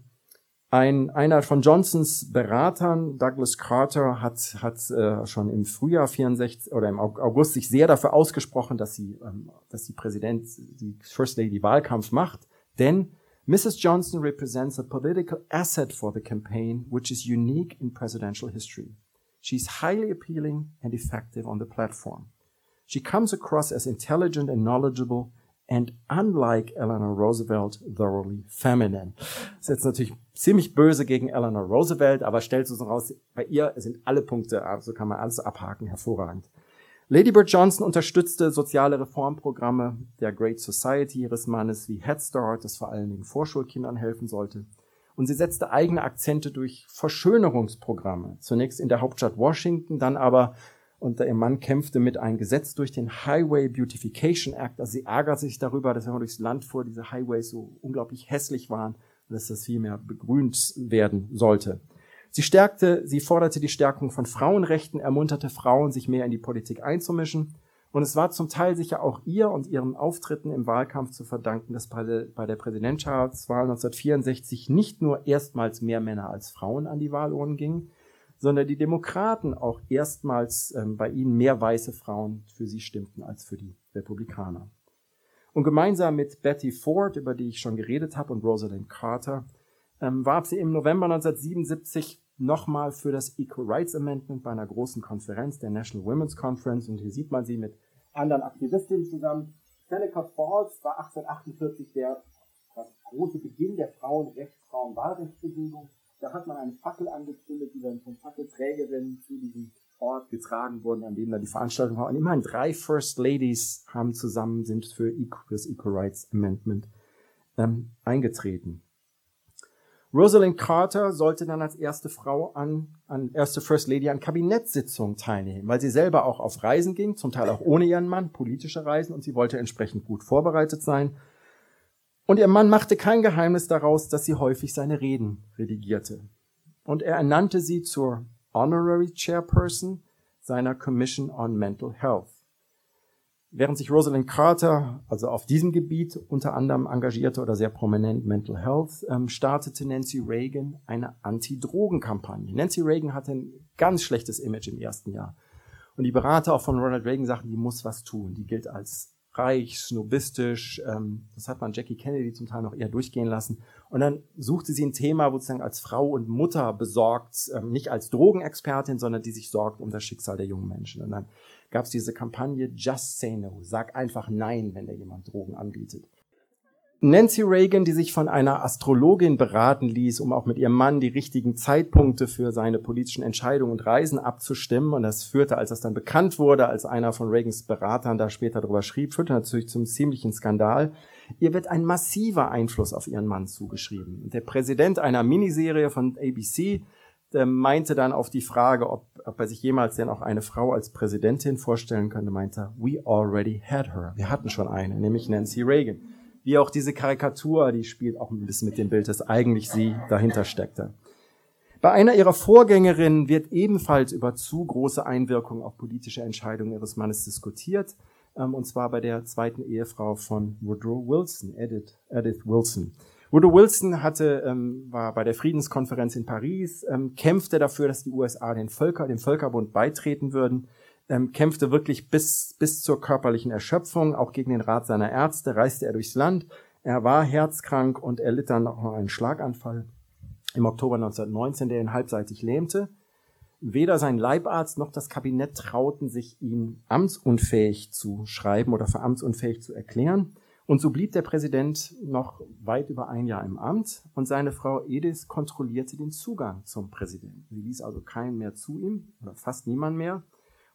ein, einer von Johnsons Beratern, Douglas Carter, hat, hat äh, schon im Frühjahr 64 oder im August sich sehr dafür ausgesprochen, dass sie, ähm, dass die Präsident, die First Lady Wahlkampf macht, denn Mrs. Johnson represents a political asset for the campaign, which is unique in presidential history. She's highly appealing and effective on the platform. She comes across as intelligent and knowledgeable and unlike Eleanor Roosevelt, thoroughly feminine. Das ist jetzt natürlich ziemlich böse gegen Eleanor Roosevelt, aber stellt so raus, bei ihr sind alle Punkte, also kann man alles abhaken, hervorragend. Lady Bird Johnson unterstützte soziale Reformprogramme der Great Society ihres Mannes wie Head Start, das vor allen Dingen Vorschulkindern helfen sollte. Und sie setzte eigene Akzente durch Verschönerungsprogramme. Zunächst in der Hauptstadt Washington, dann aber und ihr Mann kämpfte mit einem Gesetz durch den Highway Beautification Act. Also sie ärgert sich darüber, dass wenn man durchs Land fuhr, diese Highways so unglaublich hässlich waren und dass das viel mehr begrünt werden sollte. Sie stärkte, sie forderte die Stärkung von Frauenrechten, ermunterte Frauen, sich mehr in die Politik einzumischen. Und es war zum Teil sicher auch ihr und ihren Auftritten im Wahlkampf zu verdanken, dass bei der, bei der Präsidentschaftswahl 1964 nicht nur erstmals mehr Männer als Frauen an die Wahlurnen gingen, sondern die Demokraten auch erstmals ähm, bei ihnen mehr weiße Frauen für sie stimmten als für die Republikaner. Und gemeinsam mit Betty Ford, über die ich schon geredet habe, und Rosalind Carter, ähm, warb sie im November 1977 nochmal für das Equal Rights Amendment bei einer großen Konferenz, der National Women's Conference. Und hier sieht man sie mit anderen Aktivistinnen zusammen. Seneca Falls war 1848 der das große Beginn der Frauenrechts, Frauenwahlrechtsbewegung. Da hat man eine Fackel angezündet, die dann von Fackelträgerinnen zu diesem Ort getragen wurden, an dem da die Veranstaltung war. Und immerhin drei First Ladies haben zusammen, sind für das Equal Rights Amendment ähm, eingetreten. Rosalind Carter sollte dann als erste Frau an, an erste First Lady an Kabinettssitzungen teilnehmen, weil sie selber auch auf Reisen ging, zum Teil auch ohne ihren Mann, politische Reisen, und sie wollte entsprechend gut vorbereitet sein. Und ihr Mann machte kein Geheimnis daraus, dass sie häufig seine Reden redigierte. Und er ernannte sie zur Honorary Chairperson seiner Commission on Mental Health. Während sich Rosalind Carter also auf diesem Gebiet unter anderem engagierte oder sehr prominent Mental Health, ähm, startete Nancy Reagan eine Anti-Drogen-Kampagne. Nancy Reagan hatte ein ganz schlechtes Image im ersten Jahr. Und die Berater auch von Ronald Reagan sagten, die muss was tun. Die gilt als reich, snobistisch. Ähm, das hat man Jackie Kennedy zum Teil noch eher durchgehen lasen. Und dann suchte sie ein Thema, wo sozusagen als Frau und Mutter besorgt, ähm, nicht als Drogenexpertin, sondern die sich sorgt um das Schicksal der jungen Menschen. Und dann gab es diese Kampagne Just Say No. Sag einfach Nein, wenn dir jemand Drogen anbietet. Nancy Reagan, die sich von einer Astrologin beraten ließ, um auch mit ihrem Mann die richtigen Zeitpunkte für seine politischen Entscheidungen und Reisen abzustimmen. Und das führte, als das dann bekannt wurde, als einer von Reagans Beratern da später darüber schrieb, führte natürlich zum ziemlichen Skandal. Ihr wird ein massiver Einfluss auf ihren Mann zugeschrieben. Und der Präsident einer Miniserie von ABC meinte dann auf die Frage, ob, ob er sich jemals denn auch eine Frau als Präsidentin vorstellen könnte, meinte we already had her. Wir hatten schon eine, nämlich Nancy Reagan wie auch diese Karikatur, die spielt auch ein bisschen mit dem Bild, dass eigentlich sie dahinter steckte. Bei einer ihrer Vorgängerinnen wird ebenfalls über zu große Einwirkung auf politische Entscheidungen ihres Mannes diskutiert, ähm, und zwar bei der zweiten Ehefrau von Woodrow Wilson, Edith, Edith Wilson. Woodrow Wilson hatte, ähm, war bei der Friedenskonferenz in Paris, ähm, kämpfte dafür, dass die USA den Völker, dem Völkerbund beitreten würden ähm, kämpfte wirklich bis, bis zur körperlichen Erschöpfung, auch gegen den Rat seiner Ärzte, reiste er durchs Land. Er war herzkrank und er litt dann auch noch einen Schlaganfall im Oktober 1919, der ihn halbseitig lähmte. Weder sein Leibarzt noch das Kabinett trauten sich, ihn amtsunfähig zu schreiben oder für amtsunfähig zu erklären. Und so blieb der Präsident noch weit über ein Jahr im Amt und seine Frau Edith kontrollierte den Zugang zum Präsidenten. Sie ließ also keinen mehr zu ihm oder fast niemand mehr.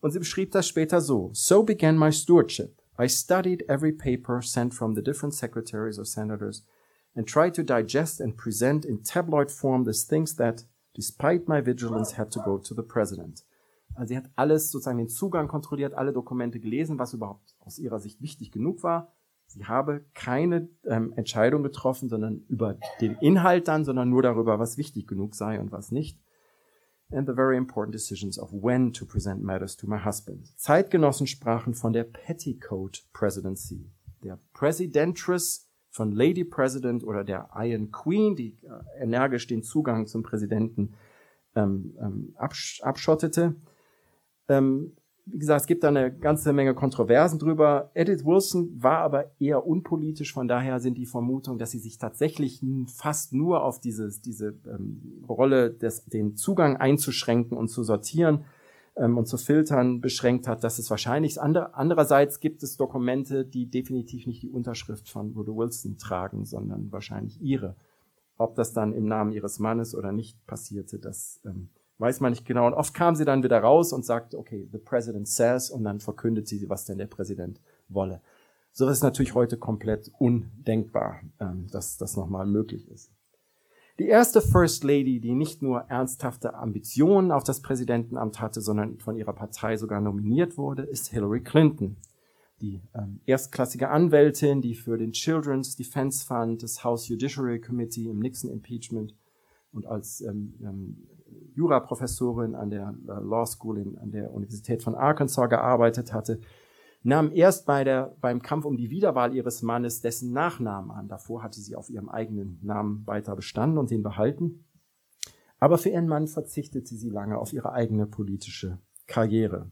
Und sie beschrieb das später so. So began my stewardship. I studied every paper sent from the different secretaries or senators and tried to digest and present in tabloid form the things that despite my vigilance, had to go to the president. Also sie hat alles, sozusagen den Zugang kontrolliert, alle Dokumente gelesen, was überhaupt aus ihrer Sicht wichtig genug war. Sie habe keine ähm, Entscheidung getroffen, sondern über den Inhalt dann, sondern nur darüber, was wichtig genug sei und was nicht. And the very important decisions of when to present matters to my husband. Zeitgenossen sprachen von der Petticoat Presidency, der Presidentress von Lady President oder der Iron Queen, die äh, energisch den Zugang zum Präsidenten ähm, ähm, absch abschottete. Ähm, wie gesagt, es gibt da eine ganze Menge Kontroversen drüber. Edith Wilson war aber eher unpolitisch, von daher sind die Vermutungen, dass sie sich tatsächlich fast nur auf dieses, diese ähm, Rolle, des, den Zugang einzuschränken und zu sortieren, ähm, und zu filtern beschränkt hat, dass es wahrscheinlich. Ander, andererseits gibt es Dokumente, die definitiv nicht die Unterschrift von Woodrow Wilson tragen, sondern wahrscheinlich ihre. Ob das dann im Namen ihres Mannes oder nicht passierte, das ähm, weiß man nicht genau. Und oft kam sie dann wieder raus und sagte, okay, the president says, und dann verkündet sie, was denn der Präsident wolle. So ist natürlich heute komplett undenkbar, ähm, dass das nochmal möglich ist. Die erste First Lady, die nicht nur ernsthafte Ambitionen auf das Präsidentenamt hatte, sondern von ihrer Partei sogar nominiert wurde, ist Hillary Clinton. Die ähm, erstklassige Anwältin, die für den Children's Defense Fund, das House Judiciary Committee im Nixon Impeachment und als ähm, ähm, Juraprofessorin an der äh, Law School in, an der Universität von Arkansas gearbeitet hatte, nahm erst bei der, beim Kampf um die Wiederwahl ihres Mannes dessen Nachnamen an. Davor hatte sie auf ihrem eigenen Namen weiter bestanden und den behalten. Aber für ihren Mann verzichtete sie lange auf ihre eigene politische Karriere.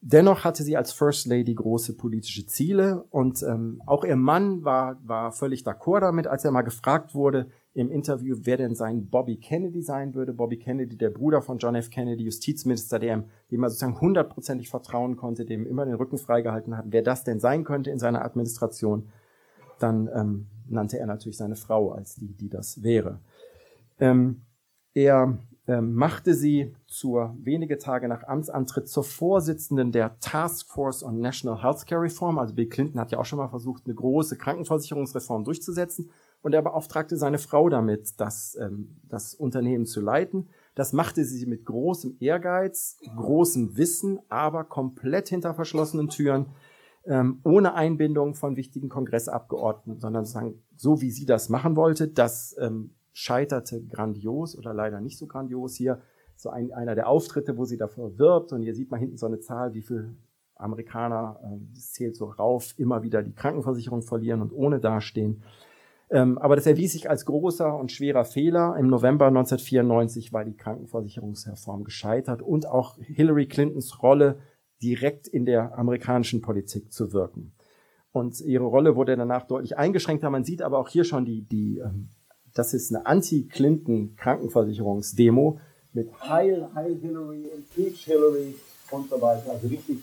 Dennoch hatte sie als First Lady große politische Ziele und ähm, auch ihr Mann war, war völlig d'accord damit, als er mal gefragt wurde im Interview, wer denn sein Bobby Kennedy sein würde. Bobby Kennedy, der Bruder von John F. Kennedy, Justizminister, der, dem er sozusagen hundertprozentig vertrauen konnte, dem immer den Rücken freigehalten hat, wer das denn sein könnte in seiner Administration. Dann ähm, nannte er natürlich seine Frau als die, die das wäre. Ähm, er ähm, machte sie zur wenige Tage nach Amtsantritt zur Vorsitzenden der Task Force on National Healthcare Reform. Also Bill Clinton hat ja auch schon mal versucht, eine große Krankenversicherungsreform durchzusetzen. Und er beauftragte seine Frau damit, das, ähm, das Unternehmen zu leiten. Das machte sie mit großem Ehrgeiz, großem Wissen, aber komplett hinter verschlossenen Türen, ähm, ohne Einbindung von wichtigen Kongressabgeordneten, sondern sozusagen so, wie sie das machen wollte. Das ähm, scheiterte grandios oder leider nicht so grandios. Hier so ein, einer der Auftritte, wo sie dafür wirbt und hier sieht man hinten so eine Zahl, wie viel Amerikaner, äh, das zählt so rauf, immer wieder die Krankenversicherung verlieren und ohne dastehen. Ähm, aber das erwies sich als großer und schwerer Fehler. Im November 1994 war die Krankenversicherungsreform gescheitert und auch Hillary Clintons Rolle direkt in der amerikanischen Politik zu wirken. Und ihre Rolle wurde danach deutlich eingeschränkter. Man sieht aber auch hier schon die, die ähm, das ist eine Anti-Clinton-Krankenversicherungsdemo mit Heil, Heil Hillary, Impeach Hillary und so weiter. Also richtig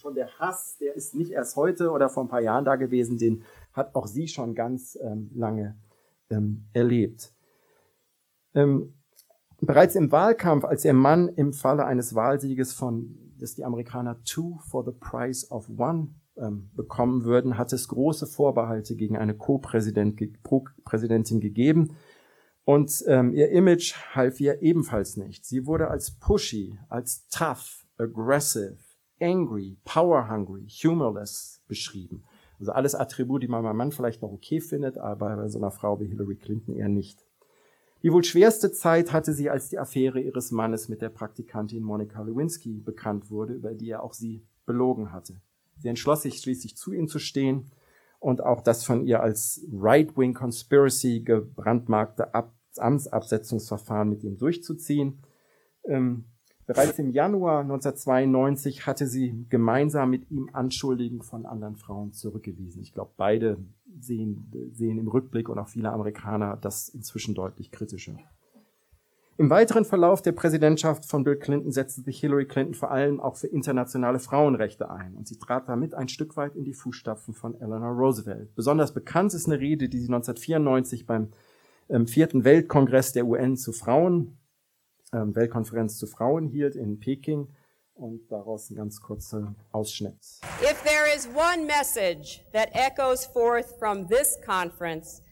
schon der Hass, der ist nicht erst heute oder vor ein paar Jahren da gewesen, den hat auch sie schon ganz ähm, lange ähm, erlebt. Ähm, bereits im Wahlkampf, als ihr Mann im Falle eines Wahlsieges von, dass die Amerikaner Two for the Price of One ähm, bekommen würden, hat es große Vorbehalte gegen eine Co-Präsidentin gegeben. Und ähm, ihr Image half ihr ebenfalls nicht. Sie wurde als pushy, als tough, aggressive, angry, power hungry, humorless beschrieben. Also alles Attribute, die man beim Mann vielleicht noch okay findet, aber bei so einer Frau wie Hillary Clinton eher nicht. Die wohl schwerste Zeit hatte sie, als die Affäre ihres Mannes mit der Praktikantin Monica Lewinsky bekannt wurde, über die er auch sie belogen hatte. Sie entschloss sich schließlich zu ihm zu stehen und auch das von ihr als Right-Wing Conspiracy gebrandmarkte Ab Amtsabsetzungsverfahren mit ihm durchzuziehen. Ähm, bereits im Januar 1992 hatte sie gemeinsam mit ihm Anschuldigungen von anderen Frauen zurückgewiesen. Ich glaube, beide sehen, sehen im Rückblick und auch viele Amerikaner das inzwischen deutlich kritischer. Im weiteren Verlauf der Präsidentschaft von Bill Clinton setzte sich Hillary Clinton vor allem auch für internationale Frauenrechte ein und sie trat damit ein Stück weit in die Fußstapfen von Eleanor Roosevelt. Besonders bekannt ist eine Rede, die sie 1994 beim ähm, vierten Weltkongress der UN zu Frauen, ähm, Weltkonferenz zu Frauen hielt in Peking und daraus ein ganz kurzer Ausschnitt. If there is one message that echoes forth from this conference,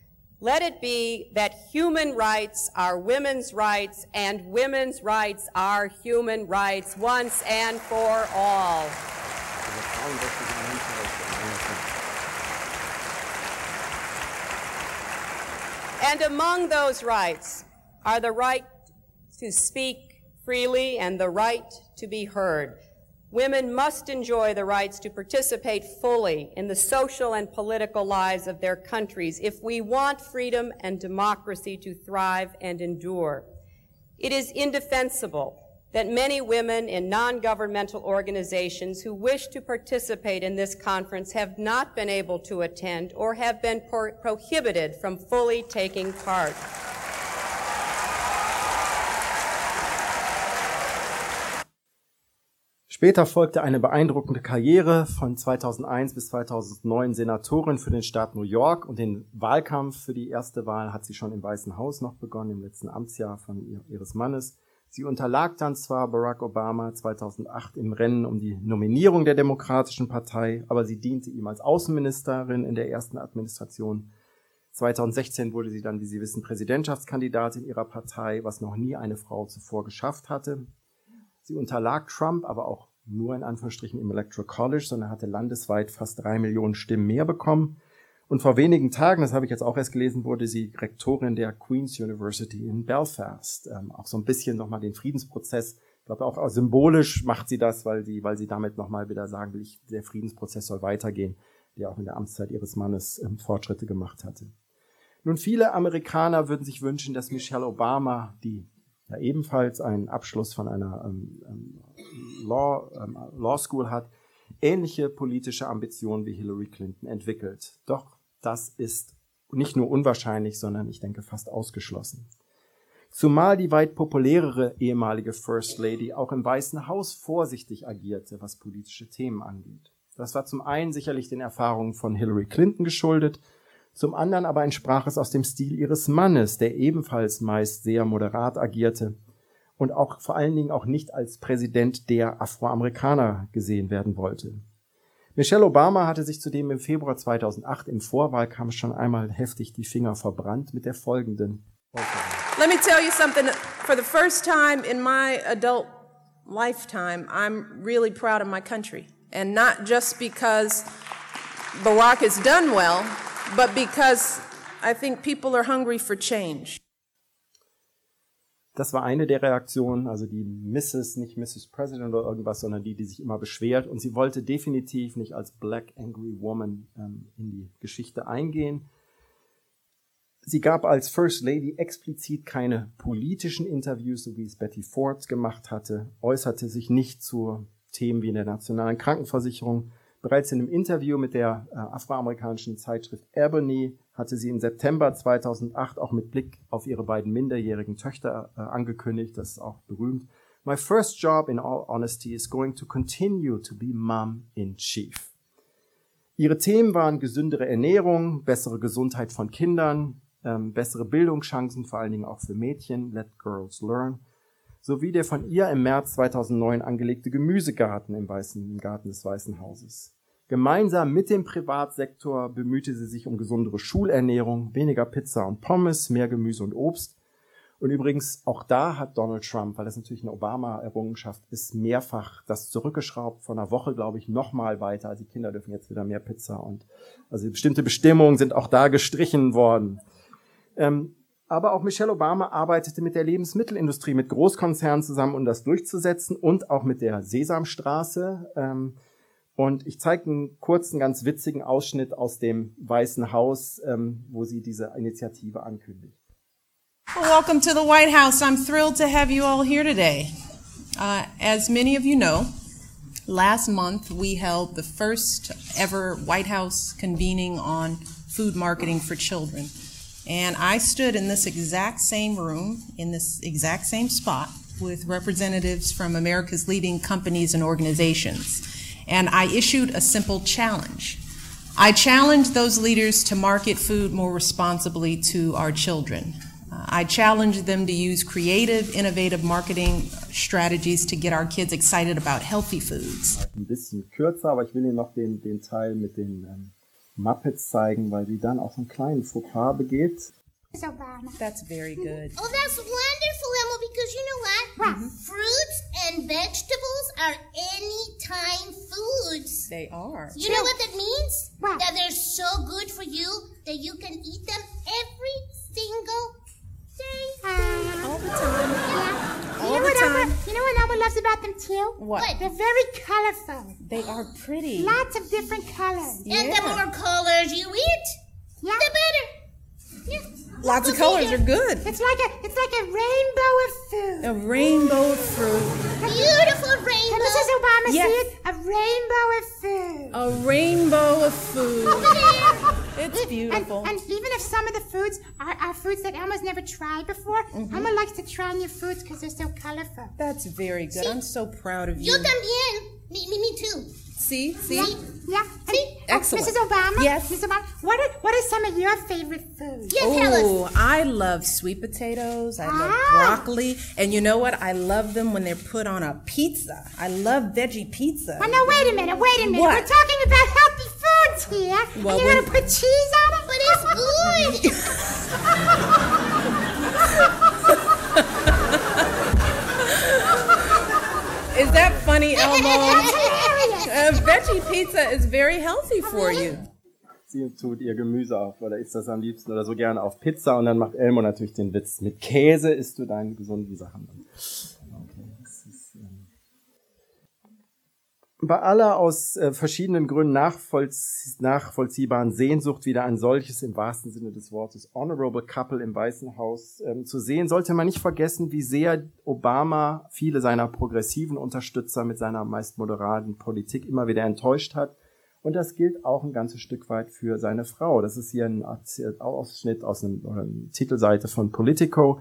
let it be that human rights are women's rights and women's rights are human rights once and for all. And among those rights are the right to speak freely and the right to be heard. Women must enjoy the rights to participate fully in the social and political lives of their countries if we want freedom and democracy to thrive and endure. It is indefensible that many women in non-governmental organizations who wish to participate in this conference have not been able to attend or have been pro prohibited from fully taking part. Später folgte eine beeindruckende Karriere von 2001 bis 2009 Senatorin für den Staat New York und den Wahlkampf für die erste Wahl hat sie schon im Weißen Haus noch begonnen, im letzten Amtsjahr von ihres Mannes. Sie unterlag dann zwar Barack Obama 2008 im Rennen um die Nominierung der Demokratischen Partei, aber sie diente ihm als Außenministerin in der ersten Administration. 2016 wurde sie dann, wie Sie wissen, Präsidentschaftskandidatin ihrer Partei, was noch nie eine Frau zuvor geschafft hatte. Sie unterlag Trump aber auch nur in Anführungsstrichen im Electoral College, sondern hatte landesweit fast drei Millionen Stimmen mehr bekommen. Und vor wenigen Tagen, das habe ich jetzt auch erst gelesen, wurde sie Rektorin der Queen's University in Belfast. Ähm, auch so ein bisschen nochmal den Friedensprozess. Ich glaube auch symbolisch macht sie das, weil sie, weil sie damit nochmal wieder sagen will, ich, der Friedensprozess soll weitergehen, der auch in der Amtszeit ihres Mannes ähm, Fortschritte gemacht hatte. Nun, viele Amerikaner würden sich wünschen, dass Michelle Obama, die ja ebenfalls einen Abschluss von einer ähm, ähm, Law, ähm, Law School hat, ähnliche politische Ambitionen wie Hillary Clinton entwickelt. Doch das ist nicht nur unwahrscheinlich, sondern ich denke fast ausgeschlossen. Zumal die weit populärere ehemalige First Lady auch im Weißen Haus vorsichtig agierte, was politische Themen angeht. Das war zum einen sicherlich den Erfahrungen von Hillary Clinton geschuldet, zum anderen aber entsprach es aus dem Stil ihres Mannes, der ebenfalls meist sehr moderat agierte und auch vor allen Dingen auch nicht als Präsident der Afroamerikaner gesehen werden wollte. Michelle Obama hatte sich zudem im Februar 2008 im Vorwahlkampf schon einmal heftig die Finger verbrannt mit der folgenden. Let me tell you something. For the first time in my adult lifetime, I'm really proud of my country. And not just because Barack has done well, but because I think people are hungry for change. Das war eine der Reaktionen, also die Mrs., nicht Mrs. President oder irgendwas, sondern die, die sich immer beschwert. Und sie wollte definitiv nicht als Black Angry Woman ähm, in die Geschichte eingehen. Sie gab als First Lady explizit keine politischen Interviews, so wie es Betty Ford gemacht hatte, äußerte sich nicht zu Themen wie in der nationalen Krankenversicherung, Bereits in einem Interview mit der äh, afroamerikanischen Zeitschrift Ebony hatte sie im September 2008 auch mit Blick auf ihre beiden minderjährigen Töchter äh, angekündigt, das ist auch berühmt. My first job in all honesty is going to continue to be mom in chief. Ihre Themen waren gesündere Ernährung, bessere Gesundheit von Kindern, ähm, bessere Bildungschancen, vor allen Dingen auch für Mädchen, let girls learn, sowie der von ihr im März 2009 angelegte Gemüsegarten im, Weißen, im Garten des Weißen Hauses. Gemeinsam mit dem Privatsektor bemühte sie sich um gesundere Schulernährung, weniger Pizza und Pommes, mehr Gemüse und Obst. Und übrigens, auch da hat Donald Trump, weil das natürlich eine Obama-Errungenschaft ist, mehrfach das zurückgeschraubt. Vor einer Woche, glaube ich, noch mal weiter. Also die Kinder dürfen jetzt wieder mehr Pizza und also bestimmte Bestimmungen sind auch da gestrichen worden. Ähm, aber auch Michelle Obama arbeitete mit der Lebensmittelindustrie, mit Großkonzernen zusammen, um das durchzusetzen und auch mit der Sesamstraße. Ähm, und ich zeige einen kurzen, ganz witzigen Ausschnitt aus dem Weißen Haus, ähm, wo sie diese Initiative ankündigt. welcome to the White House. I'm thrilled to have you all here today. Uh, as many of you know, last month we held the first ever White House convening on food marketing for children. And I stood in this exact same room, in this exact same spot, with representatives from America's leading companies and organizations. And I issued a simple challenge. I challenged those leaders to market food more responsibly to our children. Uh, I challenged them to use creative, innovative marketing strategies to get our kids excited about healthy foods. Ein bisschen kürzer, aber ich will Ihnen noch den, den Teil mit den ähm, Muppets zeigen, weil sie dann auch so einen kleinen Fauxpas begeht. Obama. That's very good. Oh, that's wonderful, Emma, because you know what? Mm-hmm. Mm-hmm. Fruits and vegetables are anytime foods. They are. You know what that means? That they're so good for you that you can eat them every single day. All the time. Yeah. All you know the what time. Elma, you know what Elma loves about them too? What? They're very colorful. They are pretty. Lots of different colors. Yeah. And the more colors you eat, Yeah. the better. Yeah. Lots of Look colors here. are good. It's like a it's like a rainbow of food. A rainbow of fruit. Beautiful rainbow. Can Mrs. Obama Yes. see it? A rainbow of food. A rainbow of food. It's beautiful. And, and even if some of the foods are, are foods that Elma's never tried before, Mm-hmm. Elma likes to try new foods because they're so colorful. That's very good. I'm so proud of you. Yo también. Me, me, me too. See, see. Yeah. yeah. And, oh, Excellent. Mrs. Obama. Yes. Mrs. Obama. What are, what are some of your favorite foods? Yeah, tell us. Oh, I love sweet potatoes. I love Ah. broccoli. And you know what? I love them when they're put on a pizza. I love veggie pizza. Well, now wait a minute, wait a minute. What? We're talking about healthy foods here. Well, and you're going to put cheese on it? But it's good. Is that funny, Elmo? Uh, veggie pizza is very healthy for you. Sie tut ihr Gemüse auf oder isst das am liebsten oder so gerne auf Pizza und dann macht Elmo natürlich den Witz. Mit Käse isst du deine gesunden Sachen. Okay, das ist, ähm bei aller aus äh, verschiedenen Gründen nachvollzie nachvollziehbaren Sehnsucht, wieder ein solches im wahrsten Sinne des Wortes Honorable Couple im Weißen Haus ähm, zu sehen, sollte man nicht vergessen, wie sehr Obama viele seiner progressiven Unterstützer mit seiner meist moderaten Politik immer wieder enttäuscht hat. Und das gilt auch ein ganzes Stück weit für seine Frau. Das ist hier ein Erzähl- Ausschnitt aus einer Titelseite von Politico,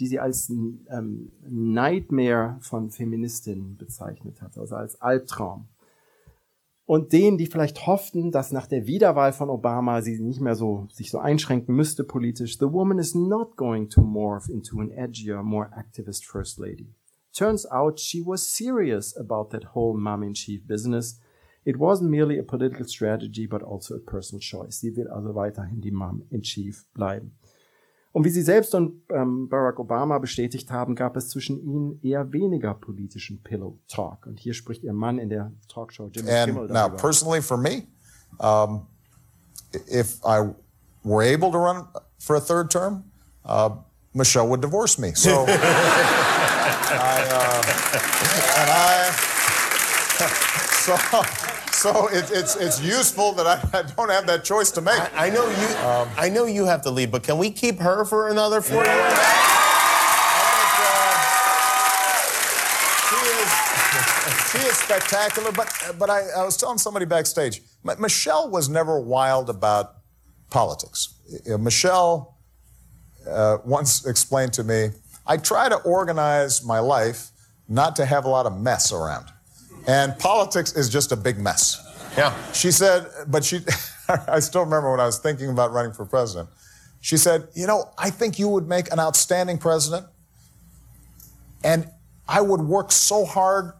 die sie als ähm, Nightmare von Feministinnen bezeichnet hat, also als Albtraum. Und denen, die vielleicht hofften, dass nach der Wiederwahl von Obama sie nicht mehr so, sich so einschränken müsste politisch, the woman is not going to morph into an edgier, more activist first lady. Turns out she was serious about that whole mom-in-chief business. It wasn't merely a political strategy, but also a personal choice. Sie will also weiterhin die Mom-in-Chief bleiben. Und wie sie selbst und ähm, Barack Obama bestätigt haben, gab es zwischen ihnen eher weniger politischen Pillow Talk. Und hier spricht ihr Mann in der Talkshow Jimmy Kimmel And now, darüber. personally, for me, um, if I were able to run for a third term, uh, Michelle would divorce me. So, I, uh, and I, so, so it, it's it's useful that I, I don't have that choice to make. I, I know you. I know you have to leave, but can we keep her for another four years? She is, she is spectacular, but but I, I was telling somebody backstage, M- Michelle was never wild about politics. Uh, Michelle uh, once explained to me, I try to organize my life not to have a lot of mess around, and politics is just a big mess. Yeah. She said, but she, I still remember when I was thinking about running for president. She said, you know, I think you would make an outstanding president. And I would work so hard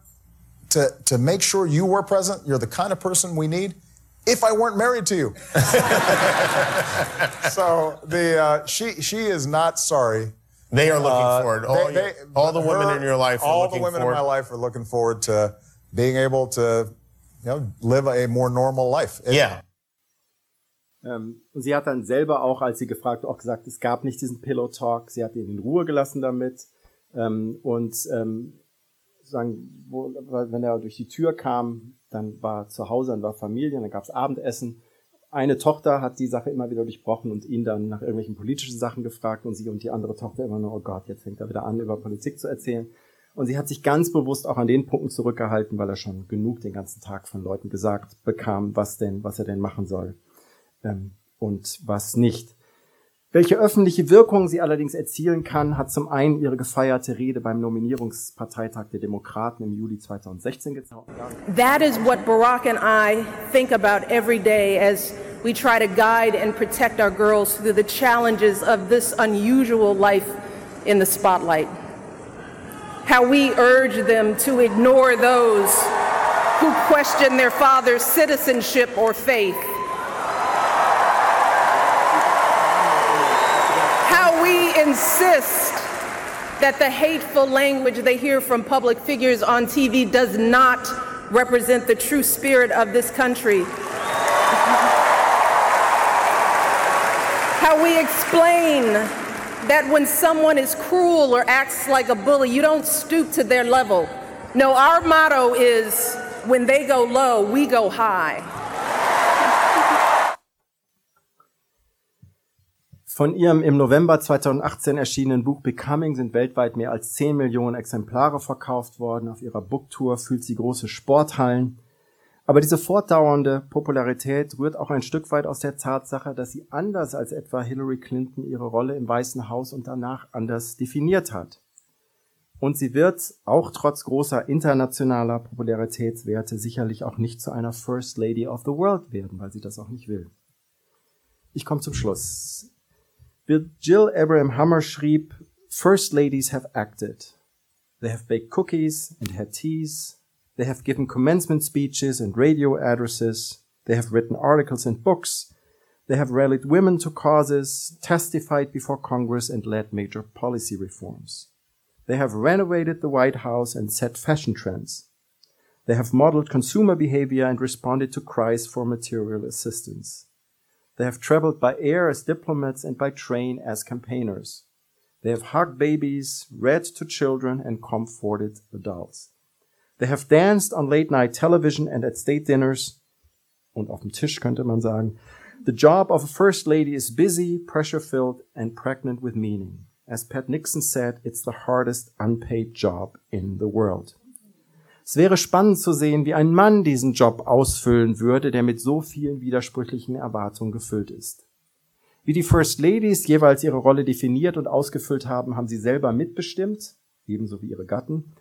to, to make sure you were president. You're the kind of person we need if I weren't married to you. so the, uh, she, she is not sorry. They are looking Uh, forward. All, they- they- all the women her- in your life are all the women forward. in my life are looking forward to being able to, you know, live a more normal life. Yeah. Ähm, und sie hat dann selber auch, als sie gefragt, auch gesagt, es gab nicht diesen Pillow Talk. Sie hat ihn in Ruhe gelassen damit. Ähm, und ähm, sagen, wo, wenn er durch die Tür kam, dann war zu Hause, dann war Familie, dann gab es Abendessen. Eine Tochter hat die Sache immer wieder durchbrochen und ihn dann nach irgendwelchen politischen Sachen gefragt und sie und die andere Tochter immer nur, oh Gott, jetzt fängt er wieder an, über Politik zu erzählen. Und sie hat sich ganz bewusst auch an den Punkten zurückgehalten, weil er schon genug den ganzen Tag von Leuten gesagt bekam, was denn, was er denn machen soll ähm, und was nicht. Welche öffentliche Wirkung sie allerdings erzielen kann, hat zum einen ihre gefeierte Rede beim Nominierungsparteitag der Demokraten im Juli 2016 gezeigt. That is what Barack and I think about every day as we try to guide and protect our girls through the challenges of this unusual life in the spotlight. How we urge them to ignore those who question their father's citizenship or faith. How we insist that the hateful language they hear from public figures on TV does not represent the true spirit of this country. How we explain that when someone is cruel or acts like a bully, you don't stoop to their level. No, our motto is when they go low, we go high. Von ihrem im November 2018 erschienenen Buch Becoming sind weltweit mehr als 10 Millionen Exemplare verkauft worden. Auf ihrer Booktour fühlt sie große Sporthallen. Aber diese fortdauernde Popularität rührt auch ein Stück weit aus der Tatsache, dass sie anders als etwa Hillary Clinton ihre Rolle im Weißen Haus und danach anders definiert hat. Und sie wird auch trotz großer internationaler Popularitätswerte sicherlich auch nicht zu einer First Lady of the World werden, weil sie das auch nicht will. Ich komme zum Schluss. Jill Abraham Hammer schrieb, First ladies have acted. They have baked cookies and had teas. They have given commencement speeches and radio addresses. They have written articles and books. They have rallied women to causes, testified before Congress, and led major policy reforms. They have renovated the White House and set fashion trends. They have modeled consumer behavior and responded to cries for material assistance. They have traveled by air as diplomats and by train as campaigners. They have hugged babies, read to children, and comforted adults. They have danced on late night television and at state dinners. Und auf dem Tisch könnte man sagen. The job of a first lady is busy, pressure filled, and pregnant with meaning. As Pat Nixon said, it's the hardest unpaid job in the world. Es wäre spannend zu sehen, wie ein Mann diesen Job ausfüllen würde, der mit so vielen widersprüchlichen Erwartungen gefüllt ist. Wie die First Ladies jeweils ihre Rolle definiert und ausgefüllt haben, haben sie selber mitbestimmt, ebenso wie ihre Gatten,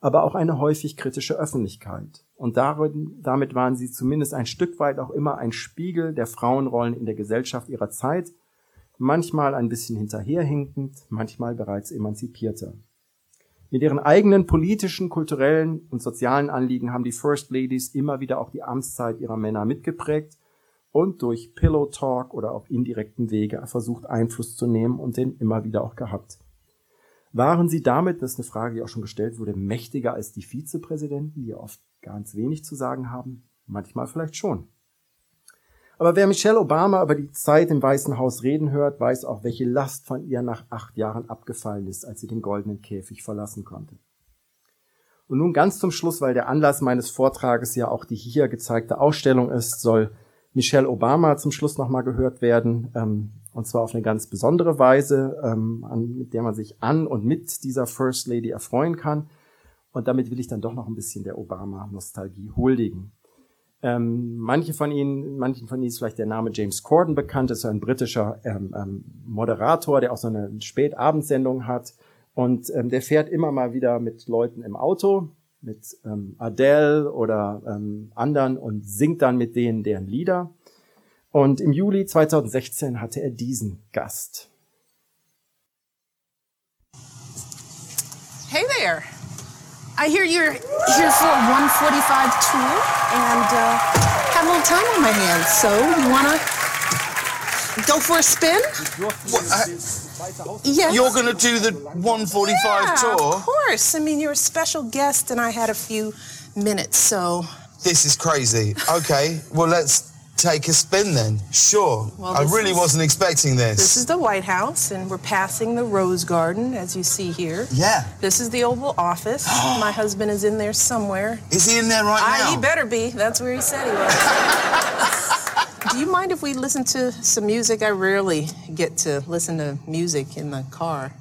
aber auch eine häufig kritische Öffentlichkeit. Und darin, damit waren sie zumindest ein Stück weit auch immer ein Spiegel der Frauenrollen in der Gesellschaft ihrer Zeit, manchmal ein bisschen hinterherhinkend, manchmal bereits emanzipierter. Mit ihren eigenen politischen, kulturellen und sozialen Anliegen haben die First Ladies immer wieder auch die Amtszeit ihrer Männer mitgeprägt und durch Pillow Talk oder auf indirekten Wege versucht Einfluss zu nehmen und den immer wieder auch gehabt. Waren sie damit, das ist eine Frage, die auch schon gestellt wurde, mächtiger als die Vizepräsidenten, die oft ganz wenig zu sagen haben? Manchmal vielleicht schon. Aber wer Michelle Obama über die Zeit im Weißen Haus reden hört, weiß auch, welche Last von ihr nach acht Jahren abgefallen ist, als sie den goldenen Käfig verlassen konnte. Und nun ganz zum Schluss, weil der Anlass meines Vortrages ja auch die hier gezeigte Ausstellung ist, soll Michelle Obama zum Schluss nochmal gehört werden, ähm, und zwar auf eine ganz besondere Weise, ähm, an, mit der man sich an und mit dieser First Lady erfreuen kann. Und damit will ich dann doch noch ein bisschen der Obama-Nostalgie huldigen. Ähm, manche von Ihnen, manchen von Ihnen ist vielleicht der Name James Corden bekannt, ist ein britischer ähm, ähm, Moderator, der auch so eine Spätabendsendung hat. Und ähm, der fährt immer mal wieder mit Leuten im Auto, mit ähm, Adele oder ähm, anderen und singt dann mit denen deren Lieder. Und im Juli 2016 hatte er diesen Gast. Hey there. I hear you're here for a 145 tour and uh, have a little time on my hands. So you wanna go for a spin? Yes. You're going to do the 145 yeah, tour? Of course. I mean, you're a special guest, and I had a few minutes, so. This is crazy. Okay, well, let's take a spin then. Sure. Well, I really is- wasn't expecting this. This is the White House, and we're passing the Rose Garden, as you see here. Yeah. This is the Oval Office. My husband is in there somewhere. Is he in there right Ah, now? he better be. That's where he said he was. Do you mind if we listen to some music? I rarely get to listen to music in the car.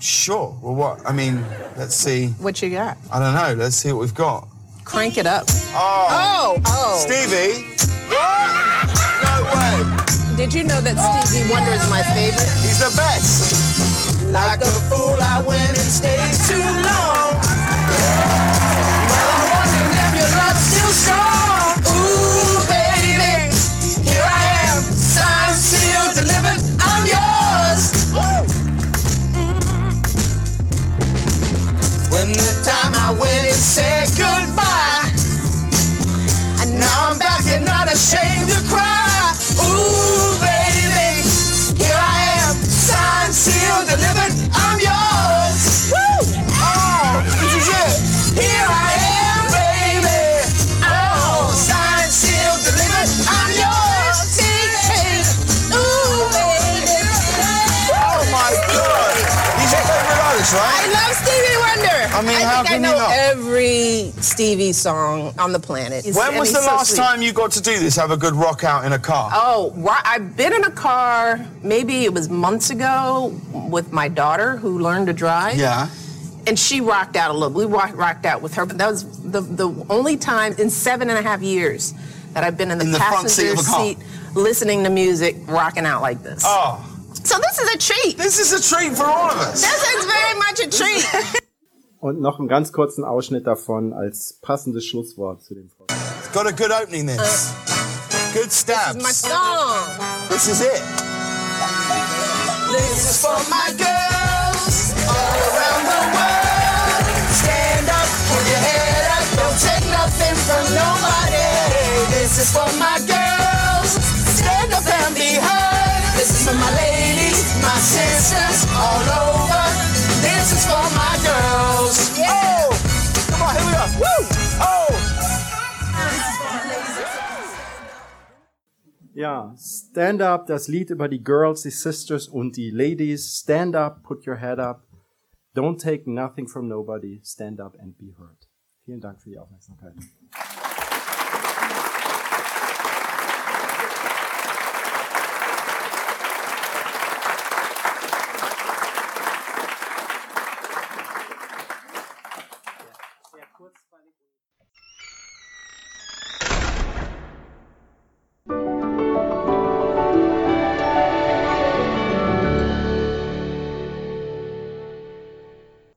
Sure. Well, what? I mean, let's see. What you got? I don't know. Let's see what we've got. Crank it up. Oh. Oh, oh. Stevie. no way. Did you know that Stevie Wonder is my favorite? He's the best. Like a fool, I went and stayed too long. Stevie song on the planet. When was the last time you got to do this? Have a good rock out in a car? Oh, ri- I've been in a car. Maybe it was months ago with my daughter who learned to drive. Yeah. and she rocked out a little. We rock, rocked out with her, but that was the the only time in seven and a half years that I've been in the, In the seat passenger car. seat, listening to music, rocking out like this. Oh. So this is a treat. This is a treat for all of us. This is very much a treat. Und noch einen ganz kurzen Ausschnitt davon als passendes Schlusswort zu dem Vortrag. It's got a good opening, this. Good stabs. My song. This is it. This is for my girls all around the world. Stand up, put your head up, don't take nothing from nobody. This is for my girls. Stand up and be heard. This is for my ladies, my sisters all over. This is for my girls. Ja, Stand Up, das Lied über die Girls, die Sisters und die Ladies. Stand up, put your head up. Don't take nothing from nobody. Stand up and be heard. Vielen Dank für die Aufmerksamkeit.